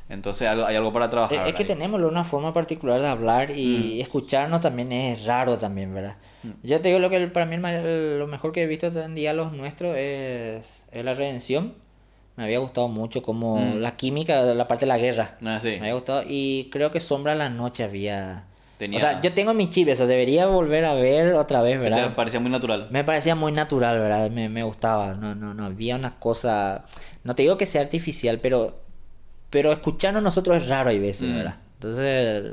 Speaker 1: Entonces hay algo para trabajar.
Speaker 2: Es, es que tenemos una forma particular de hablar y escucharnos también es raro también, ¿verdad? Yo te digo lo que para mí lo mejor que he visto en diálogos nuestros es, es la redención. Me había gustado mucho como
Speaker 1: Mm.
Speaker 2: la química la parte de la guerra.
Speaker 1: Ah, sí.
Speaker 2: Me había gustado y creo que Sombra a la noche había...
Speaker 1: Tenía-
Speaker 2: O sea, yo tengo mi chip, eso debería volver a ver otra vez,
Speaker 1: Que te
Speaker 2: ¿verdad?
Speaker 1: parecía muy natural.
Speaker 2: Me parecía muy natural, ¿verdad? Me, me gustaba. No, no, no. Había una cosa. No te digo que sea artificial, pero. Pero escucharnos nosotros es raro hay veces,
Speaker 1: Mm.
Speaker 2: ¿verdad? Entonces,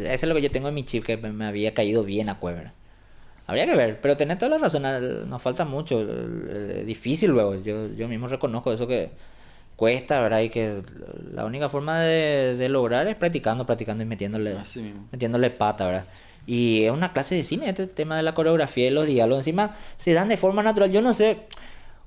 Speaker 2: eso es lo que yo tengo en mi chip que me- me había caído bien a Cueva. Habría que ver, pero tenés toda la razón. Nos falta mucho. Difícil luego. Yo, yo mismo reconozco eso que cuesta, ¿verdad? Y que la única forma de, de lograr es practicando, practicando y metiéndole
Speaker 1: Así mismo.
Speaker 2: metiéndole pata, ¿verdad? Y es una clase de cine, este tema de la coreografía y los diálogos. Encima se dan de forma natural. Yo no sé.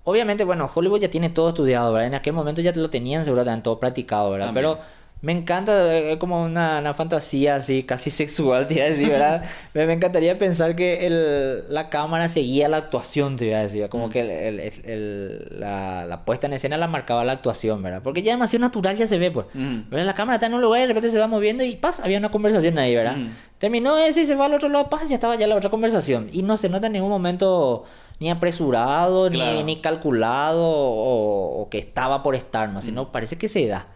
Speaker 2: Obviamente, bueno, Hollywood ya tiene todo estudiado, ¿verdad? En aquel momento ya lo tenían seguramente todo practicado, ¿verdad?
Speaker 1: También.
Speaker 2: Pero me encanta, es como una, una fantasía así, casi sexual, te iba a decir, ¿verdad? me, me encantaría pensar que el, la cámara seguía la actuación, te iba a decir. Como
Speaker 1: Mm.
Speaker 2: que el, el- la, la puesta en escena la marcaba la actuación, ¿verdad? Porque ya demasiado natural ya se ve, pues.
Speaker 1: Mm.
Speaker 2: La cámara está en un lugar y de repente se va moviendo y pasa, había una conversación ahí, ¿verdad?
Speaker 1: Mm.
Speaker 2: Terminó ese y se va al otro lado, pasa, ya estaba ya la otra conversación. Y no se nota en ningún momento ni apresurado,
Speaker 1: Claro.
Speaker 2: ni, ni calculado o, o que estaba por estar, ¿no? Sino parece que se da.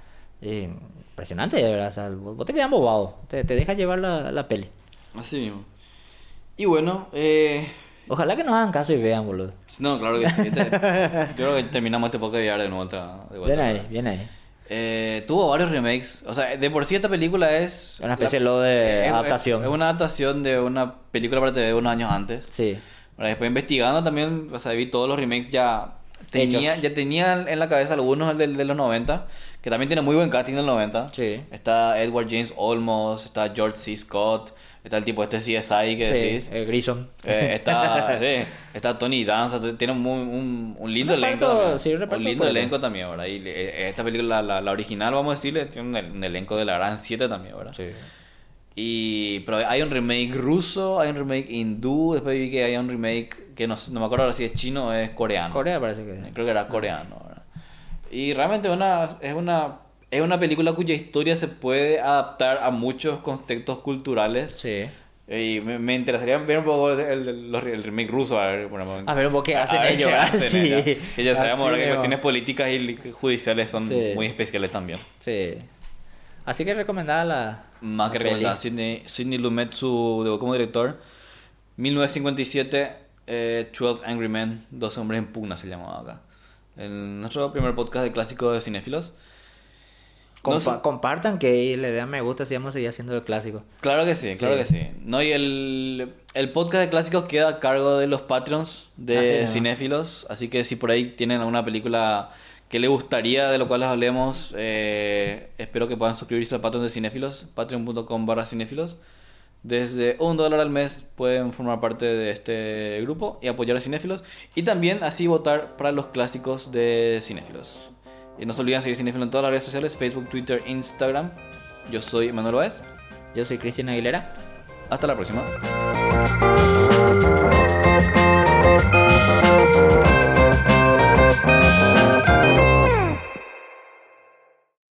Speaker 2: Eh, impresionante, de verdad. O sea, vos te quedas bobado, te, te dejas llevar la, la peli.
Speaker 1: Así mismo. Y bueno, eh...
Speaker 2: Ojalá que nos hagan caso y vean, boludo.
Speaker 1: No, claro que sí. Te- Yo creo que terminamos este podcast y ya de vuelta. De vuelta
Speaker 2: Bien ahí, bien ahí.
Speaker 1: Eh, tuvo varios remakes. O sea, de por sí esta película es...
Speaker 2: Una especie de lo de
Speaker 1: es-
Speaker 2: adaptación.
Speaker 1: Es, una adaptación de una película para TV de unos años antes.
Speaker 2: Sí.
Speaker 1: Ahora, después investigando también, o sea, vi todos los remakes ya... Tenía,
Speaker 2: Hechos.
Speaker 1: ya tenía en la cabeza algunos del- de, los 90, que también tiene muy buen casting del 90.
Speaker 2: Sí.
Speaker 1: Está Edward James Olmos, está George C. Scott, está el tipo este CSI que decís.
Speaker 2: Sí, eh, Grissom.
Speaker 1: Eh, está, sí, está Tony Danza, tiene un, muy- un, un lindo
Speaker 2: Un reparto,
Speaker 1: elenco. también.
Speaker 2: sí, un reparto
Speaker 1: lindo elenco también, ¿verdad? Y eh, esta película, la, la original, vamos a decirle, tiene un, un elenco de la gran 7 también, ¿verdad?
Speaker 2: Sí.
Speaker 1: Y, pero hay un remake ruso, hay un remake hindú, después vi que hay un remake que no, no me acuerdo ahora si es chino o es coreano.
Speaker 2: Corea parece que
Speaker 1: Creo que era coreano. Y realmente una, es una es una película cuya historia se puede adaptar a muchos contextos culturales.
Speaker 2: Sí.
Speaker 1: Y me, me interesaría ver un poco el, el- el remake ruso, a ver, bueno,
Speaker 2: A ver un poco qué hacen ellos, Sí.
Speaker 1: ellos. Que ya sabemos ahora que cuestiones políticas y judiciales son
Speaker 2: Sí.
Speaker 1: muy especiales también.
Speaker 2: Sí. Así que recomendada la.
Speaker 1: Más que
Speaker 2: la peli.
Speaker 1: recordar, Sidney, Sidney Lumet su como director. 1957, eh, 12 Angry Men, 12 hombres en pugna se llamaba acá. En nuestro primer podcast de clásicos de cinéfilos.
Speaker 2: Compa- Compartan que le den me gusta si vamos a seguir haciendo el clásico.
Speaker 1: Claro que sí, claro
Speaker 2: Sí.
Speaker 1: que sí. No, y el, el podcast de clásicos queda a cargo de los Patreons de
Speaker 2: Así
Speaker 1: cinéfilos. Así que si por ahí tienen alguna película que les gustaría de lo cual les hablemos, eh, espero que puedan suscribirse al Patreon de cinéfilos, patreon.com barra cinéfilos. Desde un dólar al mes pueden formar parte de este grupo y apoyar a cinéfilos. Y también así votar para los clásicos de cinéfilos. Y no se olviden seguir cinéfilos en todas las redes sociales, Facebook, Twitter, Instagram. Yo soy Manuel Báez.
Speaker 2: Yo soy Cristian Aguilera.
Speaker 1: Hasta la próxima.